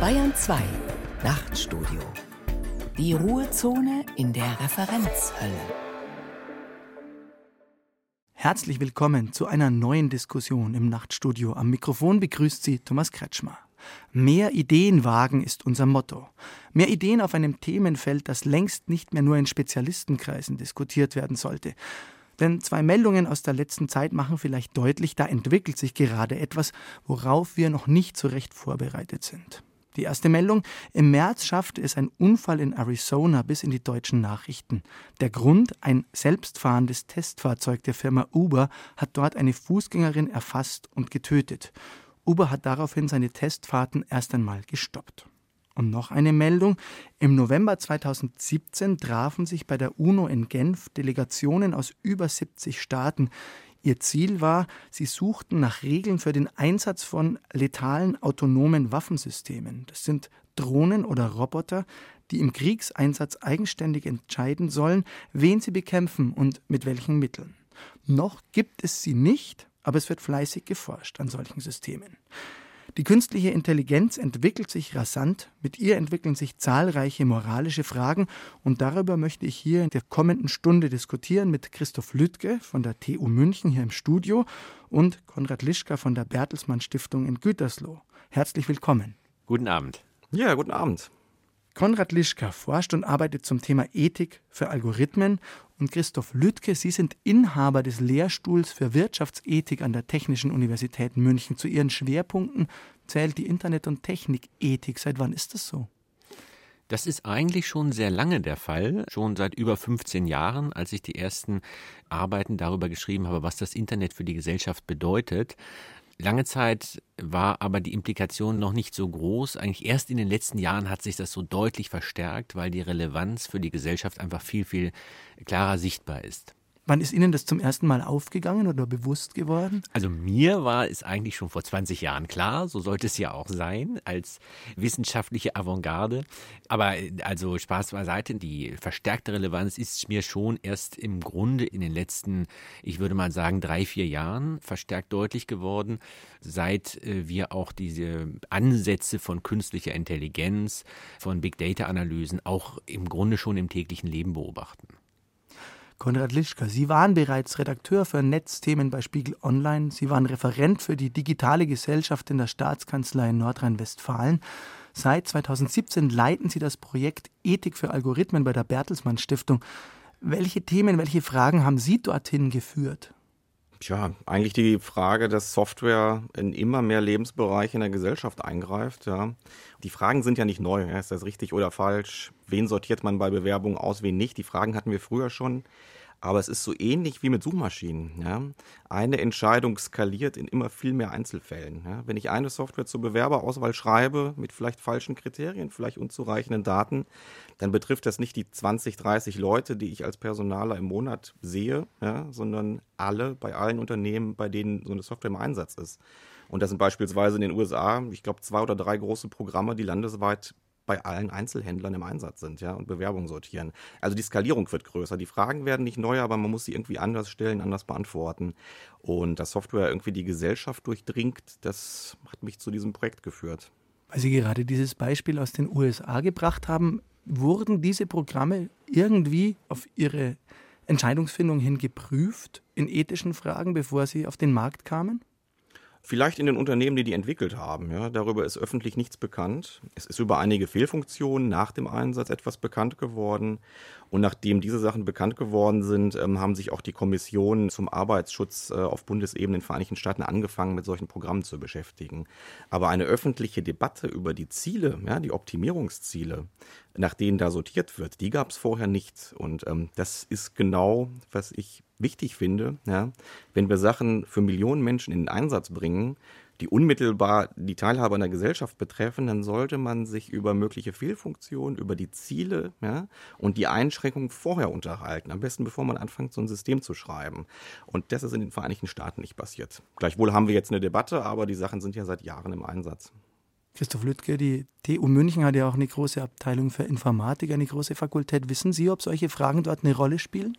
Bayern 2 Nachtstudio. Die Ruhezone in der Referenzhölle. Herzlich willkommen zu einer neuen Diskussion im Nachtstudio. Am Mikrofon begrüßt Sie Thomas Kretschmer. Mehr Ideen wagen ist unser Motto. Mehr Ideen auf einem Themenfeld, das längst nicht mehr nur in Spezialistenkreisen diskutiert werden sollte. Denn zwei Meldungen aus der letzten Zeit machen vielleicht deutlich, da entwickelt sich gerade etwas, worauf wir noch nicht so recht vorbereitet sind. Die erste Meldung. Im März schaffte es ein Unfall in Arizona bis in die deutschen Nachrichten. Der Grund, ein selbstfahrendes Testfahrzeug der Firma Uber hat dort eine Fußgängerin erfasst und getötet. Uber hat daraufhin seine Testfahrten erst einmal gestoppt. Und noch eine Meldung. Im November 2017 trafen sich bei der UNO in Genf Delegationen aus über 70 Staaten. Ihr Ziel war, sie suchten nach Regeln für den Einsatz von letalen autonomen Waffensystemen. Das sind Drohnen oder Roboter, die im Kriegseinsatz eigenständig entscheiden sollen, wen sie bekämpfen und mit welchen Mitteln. Noch gibt es sie nicht, aber es wird fleißig geforscht an solchen Systemen. Die künstliche Intelligenz entwickelt sich rasant, mit ihr entwickeln sich zahlreiche moralische Fragen und darüber möchte ich hier in der kommenden Stunde diskutieren mit Christoph Lüttke von der TU München hier im Studio und Konrad Lischka von der Bertelsmann Stiftung in Gütersloh. Herzlich willkommen. Guten Abend. Ja, guten Abend. Konrad Lischka forscht und arbeitet zum Thema Ethik für Algorithmen und Christoph Lüttke, Sie sind Inhaber des Lehrstuhls für Wirtschaftsethik an der Technischen Universität München. Zu Ihren Schwerpunkten zählt die Internet- und Technikethik. Seit wann ist das so? Das ist eigentlich schon sehr lange der Fall, schon seit über 15 Jahren, als ich die ersten Arbeiten darüber geschrieben habe, was das Internet für die Gesellschaft bedeutet. Lange Zeit war aber die Implikation noch nicht so groß. Eigentlich erst in den letzten Jahren hat sich das so deutlich verstärkt, weil die Relevanz für die Gesellschaft einfach viel, viel klarer sichtbar ist. Wann ist Ihnen das zum ersten Mal aufgegangen oder bewusst geworden? Also mir war es eigentlich schon vor 20 Jahren klar, so sollte es ja auch sein, als wissenschaftliche Avantgarde. Aber also Spaß beiseite, die verstärkte Relevanz ist mir schon erst im Grunde in den letzten, ich würde mal sagen, drei, vier Jahren verstärkt deutlich geworden, seit äh, wir auch diese Ansätze von künstlicher Intelligenz, von Big Data Analysen auch im Grunde schon im täglichen Leben beobachten. Konrad Lischka, Sie waren bereits Redakteur für Netzthemen bei Spiegel Online. Sie waren Referent für die digitale Gesellschaft in der Staatskanzlei in Nordrhein-Westfalen. Seit 2017 leiten Sie das Projekt Ethik für Algorithmen bei der Bertelsmann Stiftung. Welche Themen, welche Fragen haben Sie dorthin geführt? Tja, eigentlich die Frage, dass Software in immer mehr Lebensbereiche in der Gesellschaft eingreift. Ja. Die Fragen sind ja nicht neu. Ist das richtig oder falsch? Wen sortiert man bei Bewerbungen aus, wen nicht? Die Fragen hatten wir früher schon. Aber es ist so ähnlich wie mit Suchmaschinen. Ja? Eine Entscheidung skaliert in immer viel mehr Einzelfällen. Ja? Wenn ich eine Software zur Bewerberauswahl schreibe, mit vielleicht falschen Kriterien, vielleicht unzureichenden Daten, dann betrifft das nicht die 20, 30 Leute, die ich als Personaler im Monat sehe, ja? sondern alle bei allen Unternehmen, bei denen so eine Software im Einsatz ist. Und das sind beispielsweise in den USA, ich glaube, zwei oder drei große Programme, die landesweit bei allen Einzelhändlern im Einsatz sind, ja, und Bewerbungen sortieren. Also die Skalierung wird größer. Die Fragen werden nicht neuer, aber man muss sie irgendwie anders stellen, anders beantworten. Und dass Software irgendwie die Gesellschaft durchdringt, das hat mich zu diesem Projekt geführt. Weil Sie gerade dieses Beispiel aus den USA gebracht haben, wurden diese Programme irgendwie auf ihre Entscheidungsfindung hin geprüft in ethischen Fragen, bevor sie auf den Markt kamen? Vielleicht in den Unternehmen, die die entwickelt haben. Ja, darüber ist öffentlich nichts bekannt. Es ist über einige Fehlfunktionen nach dem Einsatz etwas bekannt geworden. Und nachdem diese Sachen bekannt geworden sind, ähm, haben sich auch die Kommissionen zum Arbeitsschutz äh, auf Bundesebene in den Vereinigten Staaten angefangen, mit solchen Programmen zu beschäftigen. Aber eine öffentliche Debatte über die Ziele, ja, die Optimierungsziele, nach denen da sortiert wird, die gab es vorher nicht. Und ähm, das ist genau, was ich wichtig finde, ja, wenn wir Sachen für Millionen Menschen in den Einsatz bringen, die unmittelbar die Teilhabe an der Gesellschaft betreffen, dann sollte man sich über mögliche Fehlfunktionen, über die Ziele ja, und die Einschränkungen vorher unterhalten. Am besten, bevor man anfängt, so ein System zu schreiben. Und das ist in den Vereinigten Staaten nicht passiert. Gleichwohl haben wir jetzt eine Debatte, aber die Sachen sind ja seit Jahren im Einsatz. Christoph Lüttke, die TU München hat ja auch eine große Abteilung für Informatik, eine große Fakultät. Wissen Sie, ob solche Fragen dort eine Rolle spielen?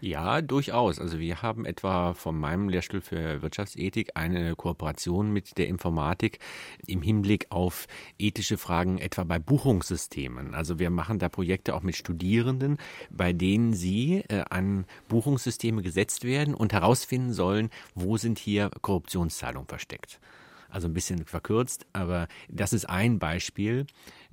Ja, durchaus. Also wir haben etwa von meinem Lehrstuhl für Wirtschaftsethik eine Kooperation mit der Informatik im Hinblick auf ethische Fragen etwa bei Buchungssystemen. Also wir machen da Projekte auch mit Studierenden, bei denen sie äh, an Buchungssysteme gesetzt werden und herausfinden sollen, wo sind hier Korruptionszahlungen versteckt. Also ein bisschen verkürzt, aber das ist ein Beispiel.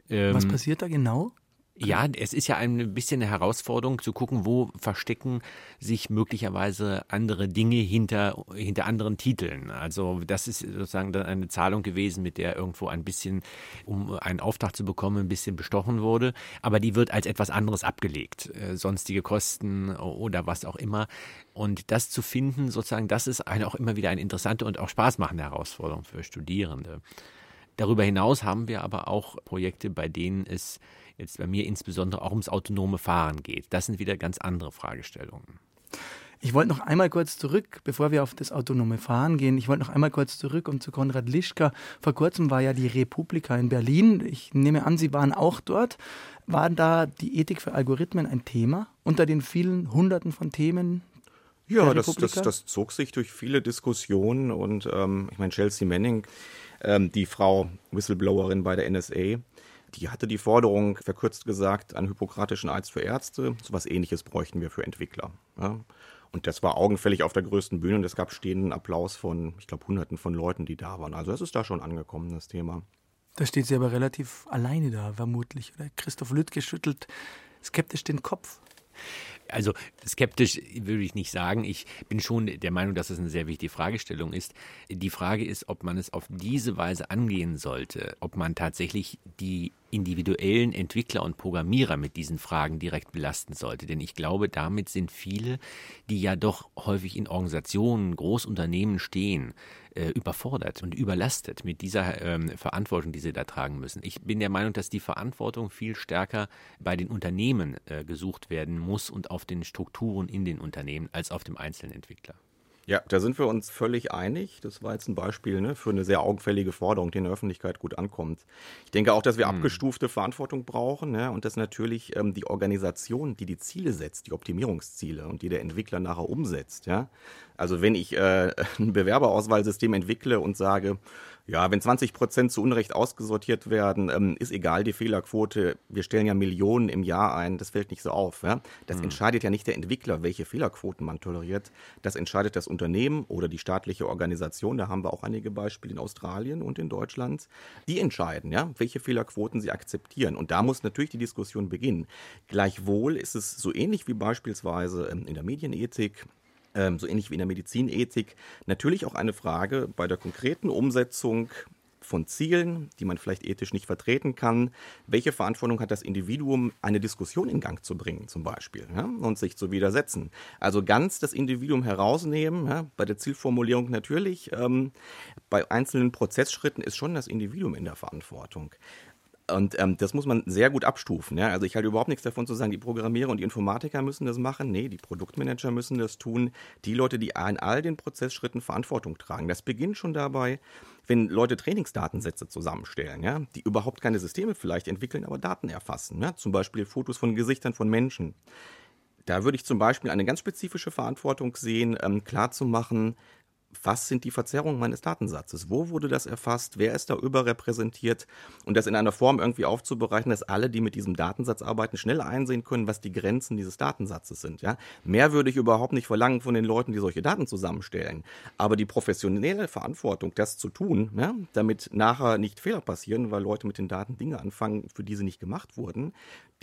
Was ähm, passiert da genau? Ja, es ist ja ein bisschen eine Herausforderung zu gucken, wo verstecken sich möglicherweise andere Dinge hinter, hinter anderen Titeln. Also das ist sozusagen dann eine Zahlung gewesen, mit der irgendwo ein bisschen, um einen Auftrag zu bekommen, ein bisschen bestochen wurde. Aber die wird als etwas anderes abgelegt. Äh, sonstige Kosten oder was auch immer. Und das zu finden, sozusagen, das ist eine auch immer wieder eine interessante und auch spaßmachende Herausforderung für Studierende. Darüber hinaus haben wir aber auch Projekte, bei denen es jetzt bei mir insbesondere auch ums autonome Fahren geht. Das sind wieder ganz andere Fragestellungen. Ich wollte noch einmal kurz zurück, bevor wir auf das autonome Fahren gehen. Ich wollte noch einmal kurz zurück und zu Konrad Lischka. Vor kurzem war ja die Republika in Berlin. Ich nehme an, Sie waren auch dort. War da die Ethik für Algorithmen ein Thema unter den vielen Hunderten von Themen? Ja, das, das, das, zog sich durch viele Diskussionen und ähm, ich meine, Chelsea Manning, ähm, die Frau Whistleblowerin bei der NSA, die hatte die Forderung, verkürzt gesagt, einen hypokratischen Eid für Ärzte. So etwas ähnliches bräuchten wir für Entwickler. Ja. Und das war augenfällig auf der größten Bühne und es gab stehenden Applaus von, ich glaube, Hunderten von Leuten, die da waren. Also es ist da schon angekommen, das Thema. Da steht sie aber relativ alleine da, vermutlich. Oder Christoph Lüttke schüttelt skeptisch den Kopf. Also skeptisch würde ich nicht sagen. Ich bin schon der Meinung, dass es eine sehr wichtige Fragestellung ist. Die Frage ist, ob man es auf diese Weise angehen sollte, ob man tatsächlich die individuellen Entwickler und Programmierer mit diesen Fragen direkt belasten sollte. Denn ich glaube, damit sind viele, die ja doch häufig in Organisationen, Großunternehmen stehen, äh, überfordert und überlastet mit dieser ähm, Verantwortung, die sie da tragen müssen. Ich bin der Meinung, dass die Verantwortung viel stärker bei den Unternehmen äh, gesucht werden muss und auf den Strukturen in den Unternehmen als auf dem einzelnen Entwickler. Ja, da sind wir uns völlig einig. Das war jetzt ein Beispiel ne, für eine sehr augenfällige Forderung, die in der Öffentlichkeit gut ankommt. Ich denke auch, dass wir hm. abgestufte Verantwortung brauchen ne, und dass natürlich ähm, die Organisation, die die Ziele setzt, die Optimierungsziele und die der Entwickler nachher umsetzt. Ja? Also wenn ich äh, ein Bewerberauswahlsystem entwickle und sage, ja, wenn 20 Prozent zu Unrecht ausgesortiert werden, ähm, ist egal die Fehlerquote. Wir stellen ja Millionen im Jahr ein, das fällt nicht so auf. Ja? Das mhm. entscheidet ja nicht der Entwickler, welche Fehlerquoten man toleriert. Das entscheidet das Unternehmen oder die staatliche Organisation. Da haben wir auch einige Beispiele in Australien und in Deutschland. Die entscheiden, ja, welche Fehlerquoten sie akzeptieren. Und da muss natürlich die Diskussion beginnen. Gleichwohl ist es so ähnlich wie beispielsweise ähm, in der Medienethik ähm, so ähnlich wie in der Medizinethik, natürlich auch eine Frage bei der konkreten Umsetzung von Zielen, die man vielleicht ethisch nicht vertreten kann. Welche Verantwortung hat das Individuum, eine Diskussion in Gang zu bringen, zum Beispiel, ja, und sich zu widersetzen? Also ganz das Individuum herausnehmen, ja, bei der Zielformulierung natürlich. Ähm, bei einzelnen Prozessschritten ist schon das Individuum in der Verantwortung. Und ähm, das muss man sehr gut abstufen. Ja? Also ich halte überhaupt nichts davon zu sagen, die Programmierer und die Informatiker müssen das machen. Nee, die Produktmanager müssen das tun. Die Leute, die in all den Prozessschritten Verantwortung tragen. Das beginnt schon dabei, wenn Leute Trainingsdatensätze zusammenstellen, ja? die überhaupt keine Systeme vielleicht entwickeln, aber Daten erfassen. Ja? Zum Beispiel Fotos von Gesichtern von Menschen. Da würde ich zum Beispiel eine ganz spezifische Verantwortung sehen, ähm, klarzumachen, was sind die Verzerrungen meines Datensatzes? Wo wurde das erfasst? Wer ist da überrepräsentiert? Und das in einer Form irgendwie aufzubereiten, dass alle, die mit diesem Datensatz arbeiten, schnell einsehen können, was die Grenzen dieses Datensatzes sind. Ja? Mehr würde ich überhaupt nicht verlangen von den Leuten, die solche Daten zusammenstellen. Aber die professionelle Verantwortung, das zu tun, ja, damit nachher nicht Fehler passieren, weil Leute mit den Daten Dinge anfangen, für die sie nicht gemacht wurden,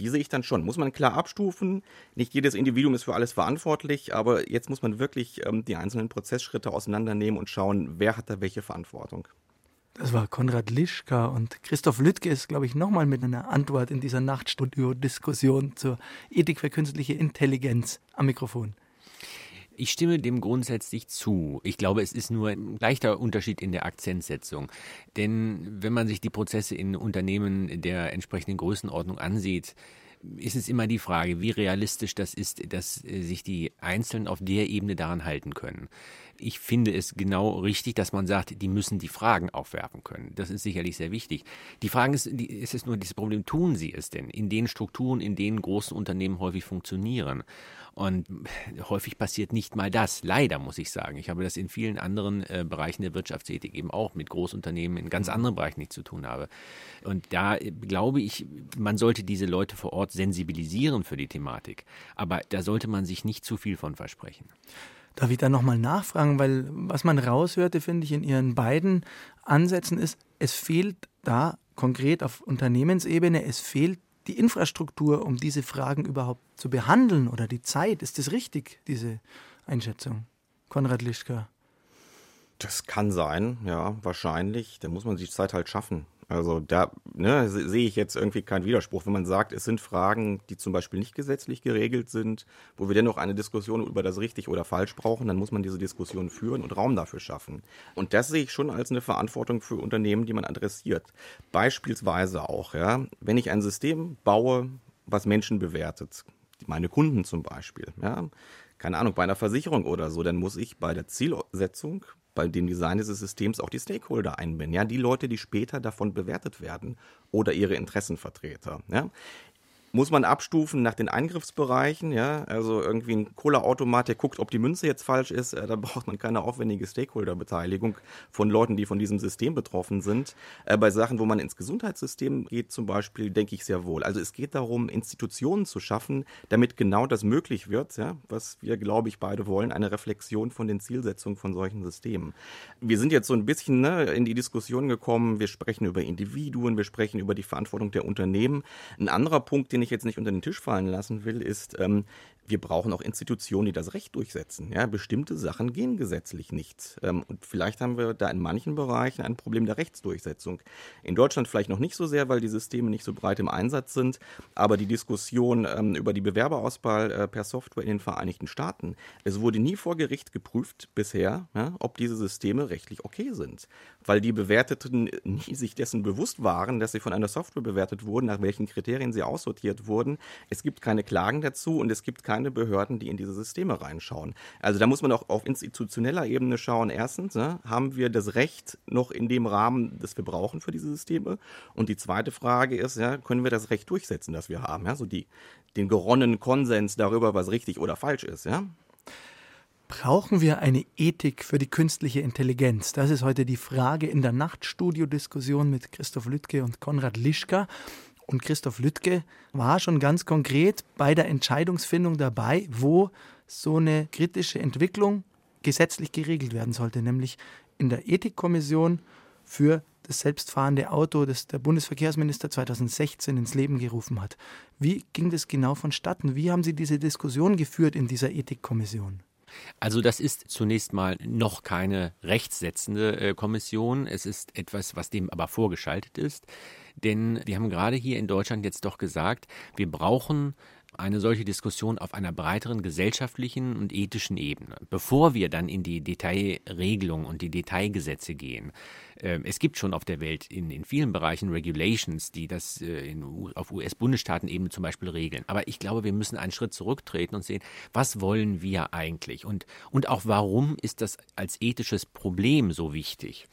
die sehe ich dann schon. Muss man klar abstufen. Nicht jedes Individuum ist für alles verantwortlich, aber jetzt muss man wirklich ähm, die einzelnen Prozessschritte auseinandernehmen und schauen, wer hat da welche Verantwortung. Das war Konrad Lischka und Christoph Lüttke ist, glaube ich, nochmal mit einer Antwort in dieser Nachtstudio-Diskussion zur Ethik für künstliche Intelligenz am Mikrofon. Ich stimme dem grundsätzlich zu. Ich glaube, es ist nur ein leichter Unterschied in der Akzentsetzung. Denn wenn man sich die Prozesse in Unternehmen der entsprechenden Größenordnung ansieht, ist es immer die Frage, wie realistisch das ist, dass äh, sich die Einzelnen auf der Ebene daran halten können. Ich finde es genau richtig, dass man sagt, die müssen die Fragen aufwerfen können. Das ist sicherlich sehr wichtig. Die Frage ist, ist es nur dieses Problem, tun sie es denn in den Strukturen, in denen große Unternehmen häufig funktionieren? Und häufig passiert nicht mal das. Leider muss ich sagen. Ich habe das in vielen anderen äh, Bereichen der Wirtschaftsethik eben auch mit Großunternehmen in ganz anderen Bereichen nicht zu tun habe. Und da äh, glaube ich, man sollte diese Leute vor Ort sensibilisieren für die Thematik. Aber da sollte man sich nicht zu viel von versprechen. Darf ich da nochmal nachfragen, weil was man raushörte, finde ich, in Ihren beiden Ansätzen ist, es fehlt da konkret auf Unternehmensebene, es fehlt die Infrastruktur, um diese Fragen überhaupt zu behandeln oder die Zeit. Ist das richtig, diese Einschätzung? Konrad Lischka. Das kann sein, ja, wahrscheinlich. Da muss man sich Zeit halt schaffen. Also da ne, sehe ich jetzt irgendwie keinen Widerspruch, wenn man sagt, es sind Fragen, die zum Beispiel nicht gesetzlich geregelt sind, wo wir dennoch eine Diskussion über das richtig oder falsch brauchen, dann muss man diese Diskussion führen und Raum dafür schaffen. Und das sehe ich schon als eine Verantwortung für Unternehmen, die man adressiert. Beispielsweise auch, ja, wenn ich ein System baue, was Menschen bewertet, meine Kunden zum Beispiel, ja, keine Ahnung, bei einer Versicherung oder so, dann muss ich bei der Zielsetzung bei dem Design dieses Systems auch die Stakeholder einbinden. Ja, die Leute, die später davon bewertet werden oder ihre Interessenvertreter. Ja muss man abstufen nach den Eingriffsbereichen. Ja? Also irgendwie ein Cola-Automat, der guckt, ob die Münze jetzt falsch ist. Äh, da braucht man keine aufwendige Stakeholder-Beteiligung von Leuten, die von diesem System betroffen sind. Äh, bei Sachen, wo man ins Gesundheitssystem geht, zum Beispiel, denke ich sehr wohl. Also es geht darum, Institutionen zu schaffen, damit genau das möglich wird, ja? was wir, glaube ich, beide wollen, eine Reflexion von den Zielsetzungen von solchen Systemen. Wir sind jetzt so ein bisschen ne, in die Diskussion gekommen, wir sprechen über Individuen, wir sprechen über die Verantwortung der Unternehmen. Ein anderer Punkt, den den ich jetzt nicht unter den Tisch fallen lassen will, ist, ähm, wir brauchen auch Institutionen, die das Recht durchsetzen. Ja, bestimmte Sachen gehen gesetzlich nicht. Ähm, und vielleicht haben wir da in manchen Bereichen ein Problem der Rechtsdurchsetzung. In Deutschland vielleicht noch nicht so sehr, weil die Systeme nicht so breit im Einsatz sind. Aber die Diskussion ähm, über die Bewerberauswahl äh, per Software in den Vereinigten Staaten, es wurde nie vor Gericht geprüft bisher, ja, ob diese Systeme rechtlich okay sind. Weil die Bewerteten nie sich dessen bewusst waren, dass sie von einer Software bewertet wurden, nach welchen Kriterien sie aussortiert wurden. Es gibt keine Klagen dazu und es gibt keine keine Behörden, die in diese Systeme reinschauen. Also da muss man auch auf institutioneller Ebene schauen. Erstens, ne, haben wir das Recht noch in dem Rahmen, das wir brauchen für diese Systeme? Und die zweite Frage ist, ja, können wir das Recht durchsetzen, das wir haben? Ja, so die, den geronnenen Konsens darüber, was richtig oder falsch ist, ja? Brauchen wir eine Ethik für die künstliche Intelligenz? Das ist heute die Frage in der Nachtstudio-Diskussion mit Christoph Lüttke und Konrad Lischka. Und Christoph Lüttke war schon ganz konkret bei der Entscheidungsfindung dabei, wo so eine kritische Entwicklung gesetzlich geregelt werden sollte, nämlich in der Ethikkommission für das selbstfahrende Auto, das der Bundesverkehrsminister 2016 ins Leben gerufen hat. Wie ging das genau vonstatten? Wie haben Sie diese Diskussion geführt in dieser Ethikkommission? Also das ist zunächst mal noch keine rechtssetzende äh, Kommission. Es ist etwas, was dem aber vorgeschaltet ist. Denn wir haben gerade hier in Deutschland jetzt doch gesagt, wir brauchen eine solche Diskussion auf einer breiteren gesellschaftlichen und ethischen Ebene, bevor wir dann in die Detailregelung und die Detailgesetze gehen. Ähm, es gibt schon auf der Welt in, in vielen Bereichen Regulations, die das äh, in, auf US-Bundesstaatenebene zum Beispiel regeln. Aber ich glaube, wir müssen einen Schritt zurücktreten und sehen, was wollen wir eigentlich und, und auch warum ist das als ethisches Problem so wichtig.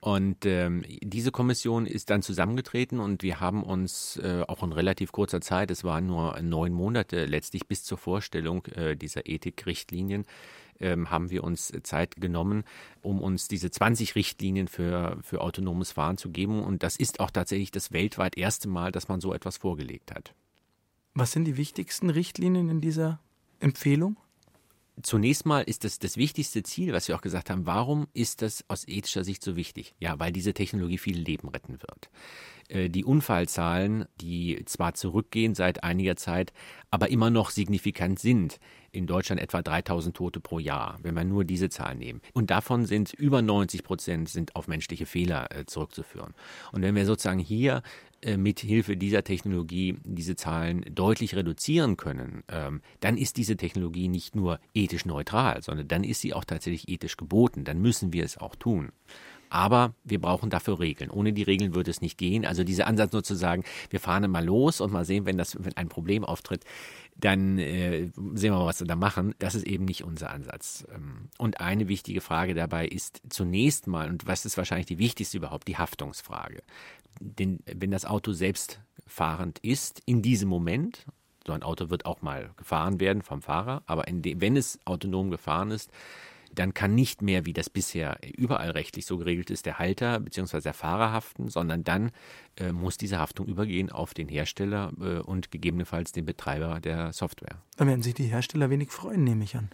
Und ähm, diese Kommission ist dann zusammengetreten und wir haben uns äh, auch in relativ kurzer Zeit, es waren nur neun Monate letztlich bis zur Vorstellung äh, dieser Ethikrichtlinien, ähm, haben wir uns Zeit genommen, um uns diese 20 Richtlinien für, für autonomes Fahren zu geben. Und das ist auch tatsächlich das weltweit erste Mal, dass man so etwas vorgelegt hat. Was sind die wichtigsten Richtlinien in dieser Empfehlung? Zunächst mal ist das das wichtigste Ziel, was wir auch gesagt haben. Warum ist das aus ethischer Sicht so wichtig? Ja, weil diese Technologie viele Leben retten wird. Äh, die Unfallzahlen, die zwar zurückgehen seit einiger Zeit, aber immer noch signifikant sind. In Deutschland etwa 3000 Tote pro Jahr, wenn wir nur diese Zahlen nehmen. Und davon sind über 90 Prozent sind auf menschliche Fehler äh, zurückzuführen. Und wenn wir sozusagen hier mit Hilfe dieser Technologie diese Zahlen deutlich reduzieren können, ähm, dann ist diese Technologie nicht nur ethisch neutral, sondern dann ist sie auch tatsächlich ethisch geboten. Dann müssen wir es auch tun. Aber wir brauchen dafür Regeln. Ohne die Regeln würde es nicht gehen. Also dieser Ansatz nur zu sagen, wir fahren mal los und mal sehen, wenn das wenn ein Problem auftritt, dann äh, sehen wir mal, was wir da machen. Das ist eben nicht unser Ansatz. Ähm, und eine wichtige Frage dabei ist zunächst mal, und was ist wahrscheinlich die wichtigste überhaupt, die Haftungsfrage. Denn wenn das Auto selbst fahrend ist, in diesem Moment, so ein Auto wird auch mal gefahren werden vom Fahrer, aber dem, wenn es autonom gefahren ist, dann kann nicht mehr, wie das bisher überall rechtlich so geregelt ist, der Halter bzw. der Fahrer haften, sondern dann äh, muss diese Haftung übergehen auf den Hersteller äh, und gegebenenfalls den Betreiber der Software. Da werden sich die Hersteller wenig freuen, nehme ich an.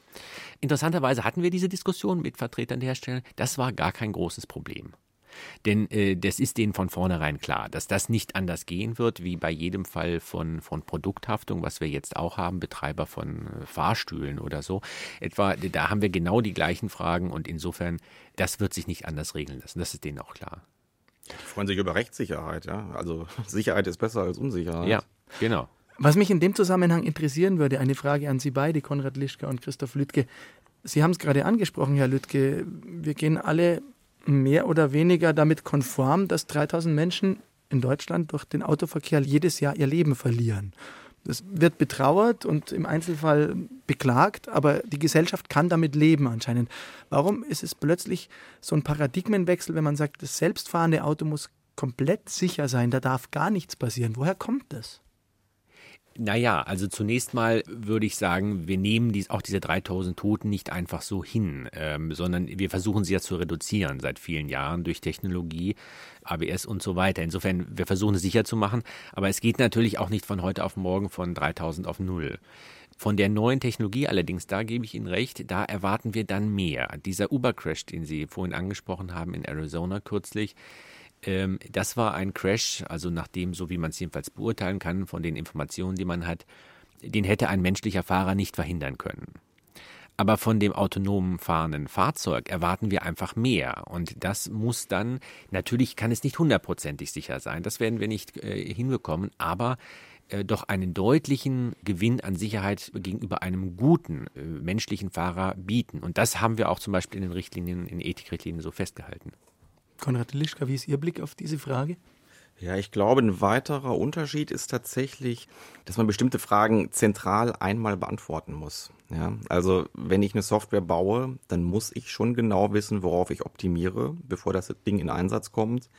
Interessanterweise hatten wir diese Diskussion mit Vertretern der Hersteller. Das war gar kein großes Problem. Denn äh, das ist denen von vornherein klar, dass das nicht anders gehen wird, wie bei jedem Fall von, von Produkthaftung, was wir jetzt auch haben, Betreiber von äh, Fahrstühlen oder so. Etwa, da haben wir genau die gleichen Fragen und insofern, das wird sich nicht anders regeln lassen. Das ist denen auch klar. Die freuen sich über Rechtssicherheit, ja. Also Sicherheit ist besser als Unsicherheit. Ja, genau. Was mich in dem Zusammenhang interessieren würde, eine Frage an Sie beide, Konrad Lischka und Christoph Lüttke. Sie haben es gerade angesprochen, Herr Lüttke. Wir gehen alle mehr oder weniger damit konform, dass 3000 Menschen in Deutschland durch den Autoverkehr jedes Jahr ihr Leben verlieren. Das wird betrauert und im Einzelfall beklagt, aber die Gesellschaft kann damit leben anscheinend. Warum ist es plötzlich so ein Paradigmenwechsel, wenn man sagt, das selbstfahrende Auto muss komplett sicher sein, da darf gar nichts passieren? Woher kommt das? Naja, also zunächst mal würde ich sagen, wir nehmen dies, auch diese 3000 Toten nicht einfach so hin, ähm, sondern wir versuchen sie ja zu reduzieren seit vielen Jahren durch Technologie, ABS und so weiter. Insofern, wir versuchen es sicher zu machen, aber es geht natürlich auch nicht von heute auf morgen von 3000 auf null. Von der neuen Technologie allerdings, da gebe ich Ihnen recht, da erwarten wir dann mehr. Dieser Uber-Crash, den Sie vorhin angesprochen haben in Arizona kürzlich, ähm, das war ein Crash, also nachdem, so wie man es jedenfalls beurteilen kann, von den Informationen, die man hat, den hätte ein menschlicher Fahrer nicht verhindern können. Aber von dem autonomen fahrenden Fahrzeug erwarten wir einfach mehr. Und das muss dann, natürlich kann es nicht hundertprozentig sicher sein, das werden wir nicht äh, hinbekommen, aber äh, doch einen deutlichen Gewinn an Sicherheit gegenüber einem guten äh, menschlichen Fahrer bieten. Und das haben wir auch zum Beispiel in den Richtlinien, in Ethikrichtlinien so festgehalten. Konrad Lischka, wie ist Ihr Blick auf diese Frage? Ja, ich glaube, ein weiterer Unterschied ist tatsächlich, dass man bestimmte Fragen zentral einmal beantworten muss. Ja, also wenn ich eine Software baue, dann muss ich schon genau wissen, worauf ich optimiere, bevor das Ding in Einsatz kommt.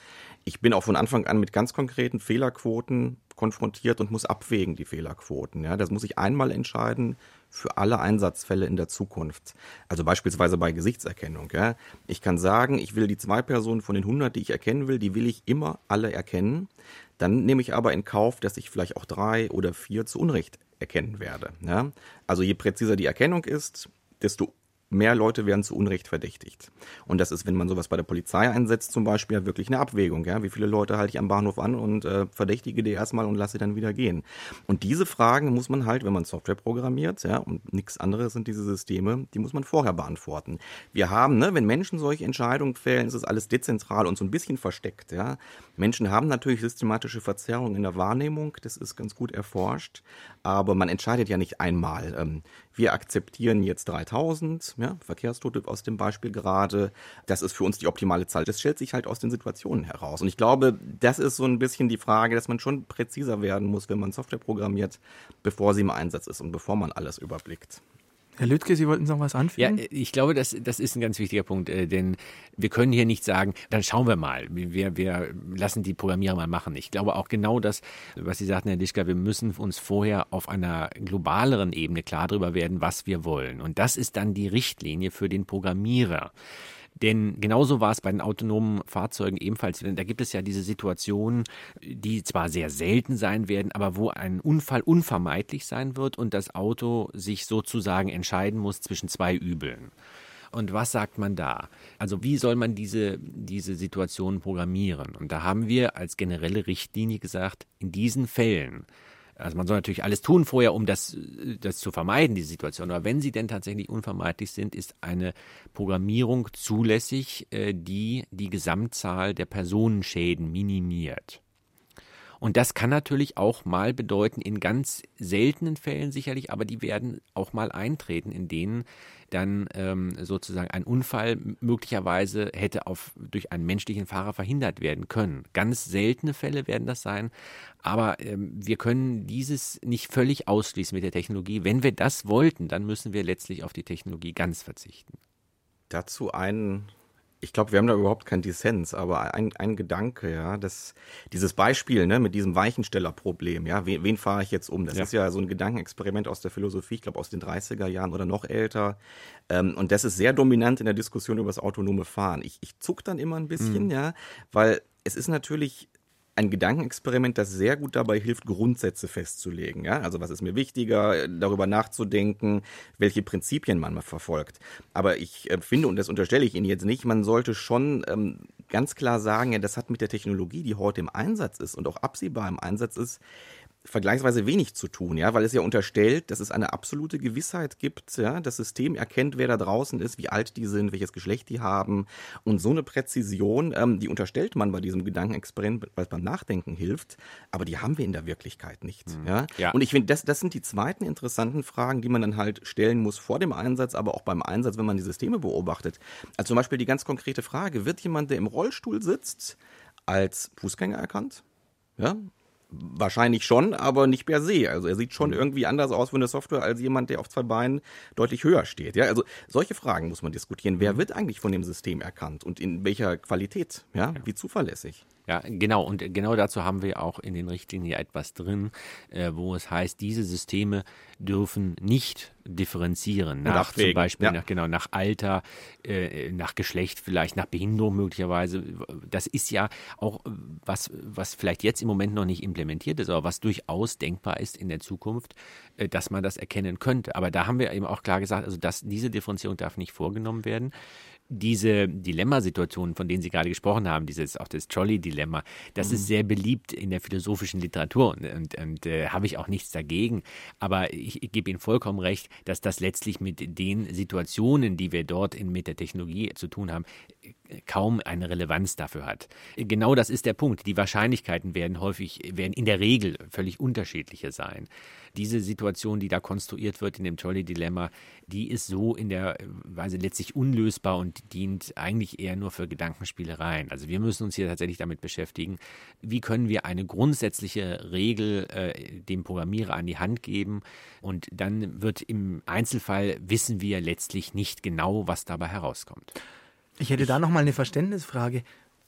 Ich bin auch von Anfang an mit ganz konkreten Fehlerquoten konfrontiert und muss abwägen die Fehlerquoten. Ja, das muss ich einmal entscheiden, für alle Einsatzfälle in der Zukunft. Also beispielsweise bei Gesichtserkennung. Ja. Ich kann sagen, ich will die zwei Personen von den 100, die ich erkennen will, die will ich immer alle erkennen. Dann nehme ich aber in Kauf, dass ich vielleicht auch drei oder vier zu Unrecht erkennen werde. Ja. Also je präziser die Erkennung ist, desto mehr Leute werden zu Unrecht verdächtigt. Und das ist, wenn man sowas bei der Polizei einsetzt, zum Beispiel wirklich eine Abwägung. Ja? Wie viele Leute halte ich am Bahnhof an und äh, verdächtige die erstmal und lasse sie dann wieder gehen. Und diese Fragen muss man halt, wenn man Software programmiert, ja, und nichts anderes sind diese Systeme, die muss man vorher beantworten. Wir haben, ne, wenn Menschen solche Entscheidungen fällen, ist es alles dezentral und so ein bisschen versteckt. Ja? Menschen haben natürlich systematische Verzerrungen in der Wahrnehmung, das ist ganz gut erforscht, aber man entscheidet ja nicht einmal. Ähm, wir akzeptieren jetzt 3000 ja, Verkehrstote aus dem Beispiel gerade. Das ist für uns die optimale Zahl. Das stellt sich halt aus den Situationen heraus. Und ich glaube, das ist so ein bisschen die Frage, dass man schon präziser werden muss, wenn man Software programmiert, bevor sie im Einsatz ist und bevor man alles überblickt. Herr Lüttke, Sie wollten noch was anfügen? Ja, ich glaube, das, das ist ein ganz wichtiger Punkt, äh, denn wir können hier nicht sagen, dann schauen wir mal, wir, wir lassen die Programmierer mal machen. Ich glaube auch genau das, was Sie sagten, Herr Lischka, wir müssen uns vorher auf einer globaleren Ebene klar darüber werden, was wir wollen. Und das ist dann die Richtlinie für den Programmierer. Denn genauso war es bei den autonomen Fahrzeugen ebenfalls. Da gibt es ja diese Situationen, die zwar sehr selten sein werden, aber wo ein Unfall unvermeidlich sein wird und das Auto sich sozusagen entscheiden muss zwischen zwei Übeln. Und was sagt man da? Also wie soll man diese, diese Situation programmieren? Und da haben wir als generelle Richtlinie gesagt, in diesen Fällen also man soll natürlich alles tun vorher, um das, das zu vermeiden, die Situation. Aber wenn sie denn tatsächlich unvermeidlich sind, ist eine Programmierung zulässig, äh, die die Gesamtzahl der Personenschäden minimiert. Und das kann natürlich auch mal bedeuten, in ganz seltenen Fällen sicherlich, aber die werden auch mal eintreten, in denen dann ähm, sozusagen ein Unfall möglicherweise hätte auf, durch einen menschlichen Fahrer verhindert werden können. Ganz seltene Fälle werden das sein, aber ähm, wir können dieses nicht völlig ausschließen mit der Technologie. Wenn wir das wollten, dann müssen wir letztlich auf die Technologie ganz verzichten. Dazu ein ich glaube, wir haben da überhaupt keinen Dissens, aber ein, ein Gedanke, ja, das, dieses Beispiel, ne, mit diesem Weichenstellerproblem, ja, wen, wen fahre ich jetzt um? Das ja. ist ja so ein Gedankenexperiment aus der Philosophie, ich glaube aus den 30er Jahren oder noch älter. Ähm, und das ist sehr dominant in der Diskussion über das autonome Fahren. Ich, ich zuck dann immer ein bisschen, mhm. ja, weil es ist natürlich ein Gedankenexperiment, das sehr gut dabei hilft, Grundsätze festzulegen. Ja? Also was ist mir wichtiger, darüber nachzudenken, welche Prinzipien man verfolgt. Aber ich äh, finde, und das unterstelle ich Ihnen jetzt nicht, man sollte schon ähm, ganz klar sagen, ja, das hat mit der Technologie, die heute im Einsatz ist und auch absehbar im Einsatz ist, vergleichsweise wenig zu tun, ja, weil es ja unterstellt, dass es eine absolute Gewissheit gibt, ja, das System erkennt, wer da draußen ist, wie alt die sind, welches Geschlecht die haben und so eine Präzision, ähm, die unterstellt man bei diesem Gedankenexperiment, weil es beim Nachdenken hilft, aber die haben wir in der Wirklichkeit nicht, mhm. ja? ja. Und ich finde, das, das sind die zweiten interessanten Fragen, die man dann halt stellen muss vor dem Einsatz, aber auch beim Einsatz, wenn man die Systeme beobachtet. Also zum Beispiel die ganz konkrete Frage, wird jemand, der im Rollstuhl sitzt, als Fußgänger erkannt? Ja, Wahrscheinlich schon, aber nicht per se. Also er sieht schon mhm. irgendwie anders aus von der Software als jemand, der auf zwei Beinen deutlich höher steht. Ja, also solche Fragen muss man diskutieren. Wer mhm. wird eigentlich von dem System erkannt und in welcher Qualität? Ja, wie zuverlässig? Ja, genau. Und genau dazu haben wir auch in den Richtlinien etwas drin, äh, wo es heißt, diese Systeme dürfen nicht differenzieren nach zum Beispiel ja. nach genau nach Alter, äh, nach Geschlecht, vielleicht nach Behinderung möglicherweise. Das ist ja auch was, was vielleicht jetzt im Moment noch nicht implementiert ist, aber was durchaus denkbar ist in der Zukunft, äh, dass man das erkennen könnte. Aber da haben wir eben auch klar gesagt, also dass diese Differenzierung darf nicht vorgenommen werden diese Dilemmasituationen, von denen Sie gerade gesprochen haben, dieses auch das Trolley-Dilemma, das mhm. ist sehr beliebt in der philosophischen Literatur und, und, und äh, habe ich auch nichts dagegen. Aber ich, ich gebe Ihnen vollkommen recht, dass das letztlich mit den Situationen, die wir dort in, mit der Technologie zu tun haben, kaum eine Relevanz dafür hat. Genau das ist der Punkt. Die Wahrscheinlichkeiten werden häufig, werden in der Regel völlig unterschiedliche sein. Diese Situation, die da konstruiert wird in dem Trolley-Dilemma, die ist so in der Weise letztlich unlösbar und dient eigentlich eher nur für Gedankenspielereien. Also wir müssen uns hier tatsächlich damit beschäftigen, wie können wir eine grundsätzliche Regel äh, dem Programmierer an die Hand geben und dann wird im Einzelfall wissen wir letztlich nicht genau, was dabei herauskommt. Ich hätte da noch mal eine Verständnisfrage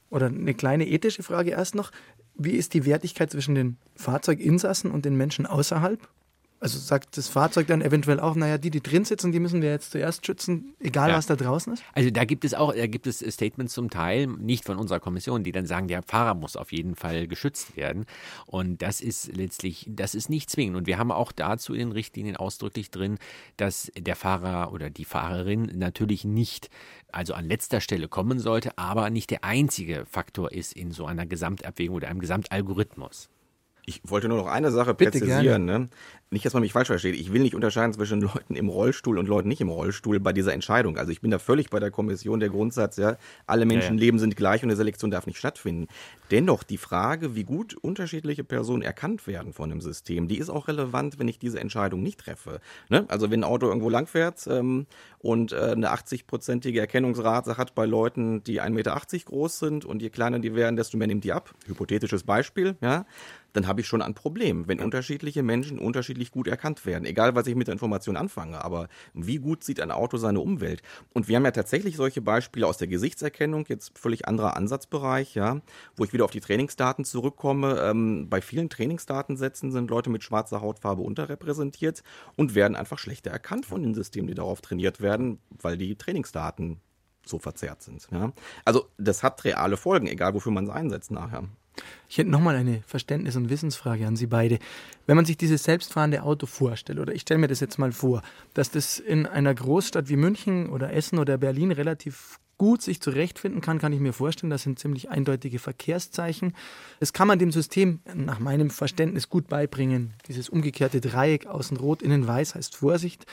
oder eine kleine ethische Frage erst noch. Wie ist die Wertigkeit zwischen den Fahrzeuginsassen und den Menschen außerhalb? Also sagt das Fahrzeug dann eventuell auch, naja, die, die drin sitzen, die müssen wir jetzt zuerst schützen, egal ja. was da draußen ist? Also da gibt es auch, da gibt es Statements zum Teil, nicht von unserer Kommission, die dann sagen, der Fahrer muss auf jeden Fall geschützt werden. Und das ist letztlich, das ist nicht zwingend. Und wir haben auch dazu in den Richtlinien ausdrücklich drin, dass der Fahrer oder die Fahrerin natürlich nicht, also an letzter Stelle kommen sollte, aber nicht der einzige Faktor ist in so einer Gesamtabwägung oder einem Gesamtalgorithmus. Ich wollte nur noch eine Sache Bitte präzisieren. Ne? Nicht, dass man mich falsch versteht. Ich will nicht unterscheiden zwischen Leuten im Rollstuhl und Leuten nicht im Rollstuhl bei dieser Entscheidung. Also ich bin da völlig bei der Kommission der Grundsatz, ja, alle Menschenleben ja, ja. sind gleich und eine Selektion darf nicht stattfinden. Dennoch die Frage, wie gut unterschiedliche Personen erkannt werden von dem System, die ist auch relevant, wenn ich diese Entscheidung nicht treffe. Ne? Also wenn ein Auto irgendwo langfährt ähm, und äh, eine 80-prozentige Erkennungsrate hat bei Leuten, die 1,80 Meter groß sind und je kleiner die werden, desto mehr nimmt die ab. Hypothetisches Beispiel, ja dann habe ich schon ein Problem, wenn unterschiedliche Menschen unterschiedlich gut erkannt werden. Egal, was ich mit der Information anfange, aber wie gut sieht ein Auto seine Umwelt? Und wir haben ja tatsächlich solche Beispiele aus der Gesichtserkennung, jetzt völlig anderer Ansatzbereich, ja, wo ich wieder auf die Trainingsdaten zurückkomme. Ähm, bei vielen Trainingsdatensätzen sind Leute mit schwarzer Hautfarbe unterrepräsentiert und werden einfach schlechter erkannt von den Systemen, die darauf trainiert werden, weil die Trainingsdaten so verzerrt sind. Ja. Also das hat reale Folgen, egal wofür man es einsetzt nachher. Ich hätte nochmal eine Verständnis- und Wissensfrage an Sie beide. Wenn man sich dieses selbstfahrende Auto vorstellt, oder ich stelle mir das jetzt mal vor, dass das in einer Großstadt wie München oder Essen oder Berlin relativ gut sich zurechtfinden kann, kann ich mir vorstellen. Das sind ziemlich eindeutige Verkehrszeichen. Das kann man dem System nach meinem Verständnis gut beibringen. Dieses umgekehrte Dreieck, außen rot, innen weiß, heißt Vorsicht.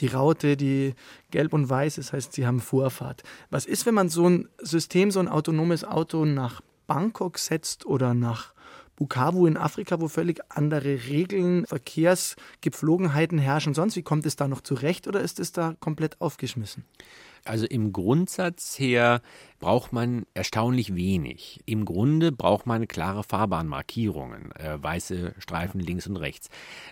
Die Raute, die gelb und weiß ist, heißt, sie haben Vorfahrt. Was ist, wenn man so ein System, so ein autonomes Auto nach Bangkok setzt oder nach Bukavu in Afrika, wo völlig andere Regeln, Verkehrsgepflogenheiten herrschen. Sonst, wie kommt es da noch zurecht oder ist es da komplett aufgeschmissen? Also im Grundsatz her braucht man erstaunlich wenig. Im Grunde braucht man klare Fahrbahnmarkierungen, äh, weiße Streifen links und rechts.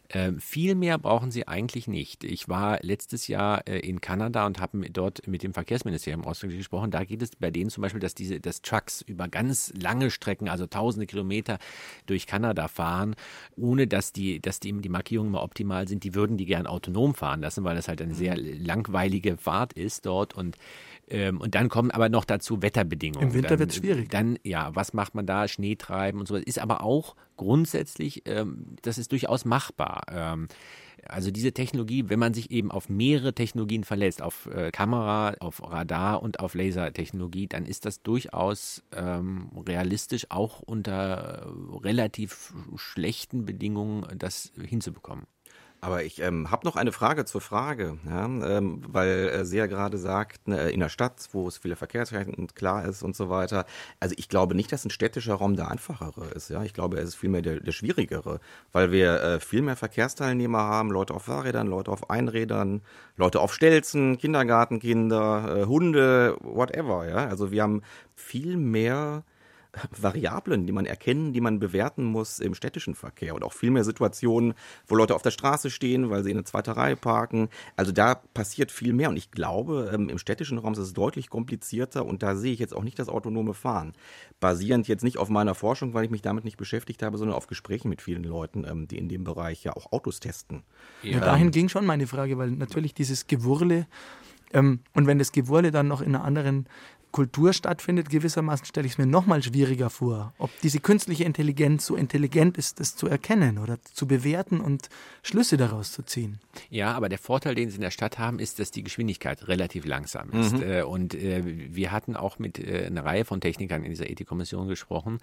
Äh, viel mehr brauchen sie eigentlich nicht. Ich war letztes Jahr äh, in Kanada und habe dort mit dem Verkehrsministerium ausdrücklich gesprochen. Da geht es bei denen zum Beispiel, dass diese dass Trucks über ganz lange Strecken, also tausende Kilometer durch Kanada fahren, ohne dass die, dass die, die Markierungen mal optimal sind. Die würden die gern autonom fahren lassen, weil das halt eine sehr langweilige Fahrt ist dort und ähm, und dann kommen aber noch dazu Wetterbedingungen. Im Winter wird es schwierig. Dann, ja, was macht man da? Schnee treiben und so. Ist aber auch grundsätzlich, ähm, das ist durchaus machbar. Ähm, also diese Technologie, wenn man sich eben auf mehrere Technologien verlässt, auf äh, Kamera, auf Radar und auf Lasertechnologie, dann ist das durchaus ähm, realistisch, auch unter relativ schlechten Bedingungen das hinzubekommen. Aber ich ähm, habe noch eine Frage zur Frage, ja, ähm, weil äh, Sie ja gerade sagt, ne, in der Stadt, wo es viele Verkehrsrechten klar ist und so weiter. Also ich glaube nicht, dass ein städtischer Raum der einfachere ist. Ja, ich glaube, es ist vielmehr der, der schwierigere, weil wir äh, viel mehr Verkehrsteilnehmer haben, Leute auf Fahrrädern, Leute auf Einrädern, Leute auf Stelzen, Kindergartenkinder, äh, Hunde, whatever. Ja, also wir haben viel mehr Variablen, die man erkennen, die man bewerten muss im städtischen Verkehr und auch viel mehr Situationen, wo Leute auf der Straße stehen, weil sie in eine zweite Reihe parken. Also da passiert viel mehr und ich glaube, ähm, im städtischen Raum ist es deutlich komplizierter und da sehe ich jetzt auch nicht das autonome Fahren. Basierend jetzt nicht auf meiner Forschung, weil ich mich damit nicht beschäftigt habe, sondern auf Gesprächen mit vielen Leuten, ähm, die in dem Bereich ja auch Autos testen. Ja, dahin ging schon meine Frage, weil natürlich dieses Gewurle ähm, und wenn das Gewurle dann noch in einer anderen Kultur stattfindet, gewissermaßen stelle ich es mir noch mal schwieriger vor, ob diese künstliche Intelligenz so intelligent ist, das zu erkennen oder zu bewerten und Schlüsse daraus zu ziehen. Ja, aber der Vorteil, den Sie in der Stadt haben, ist, dass die Geschwindigkeit relativ langsam ist. Mhm. Äh, und äh, wir hatten auch mit äh, einer Reihe von Technikern in dieser Ethikkommission gesprochen,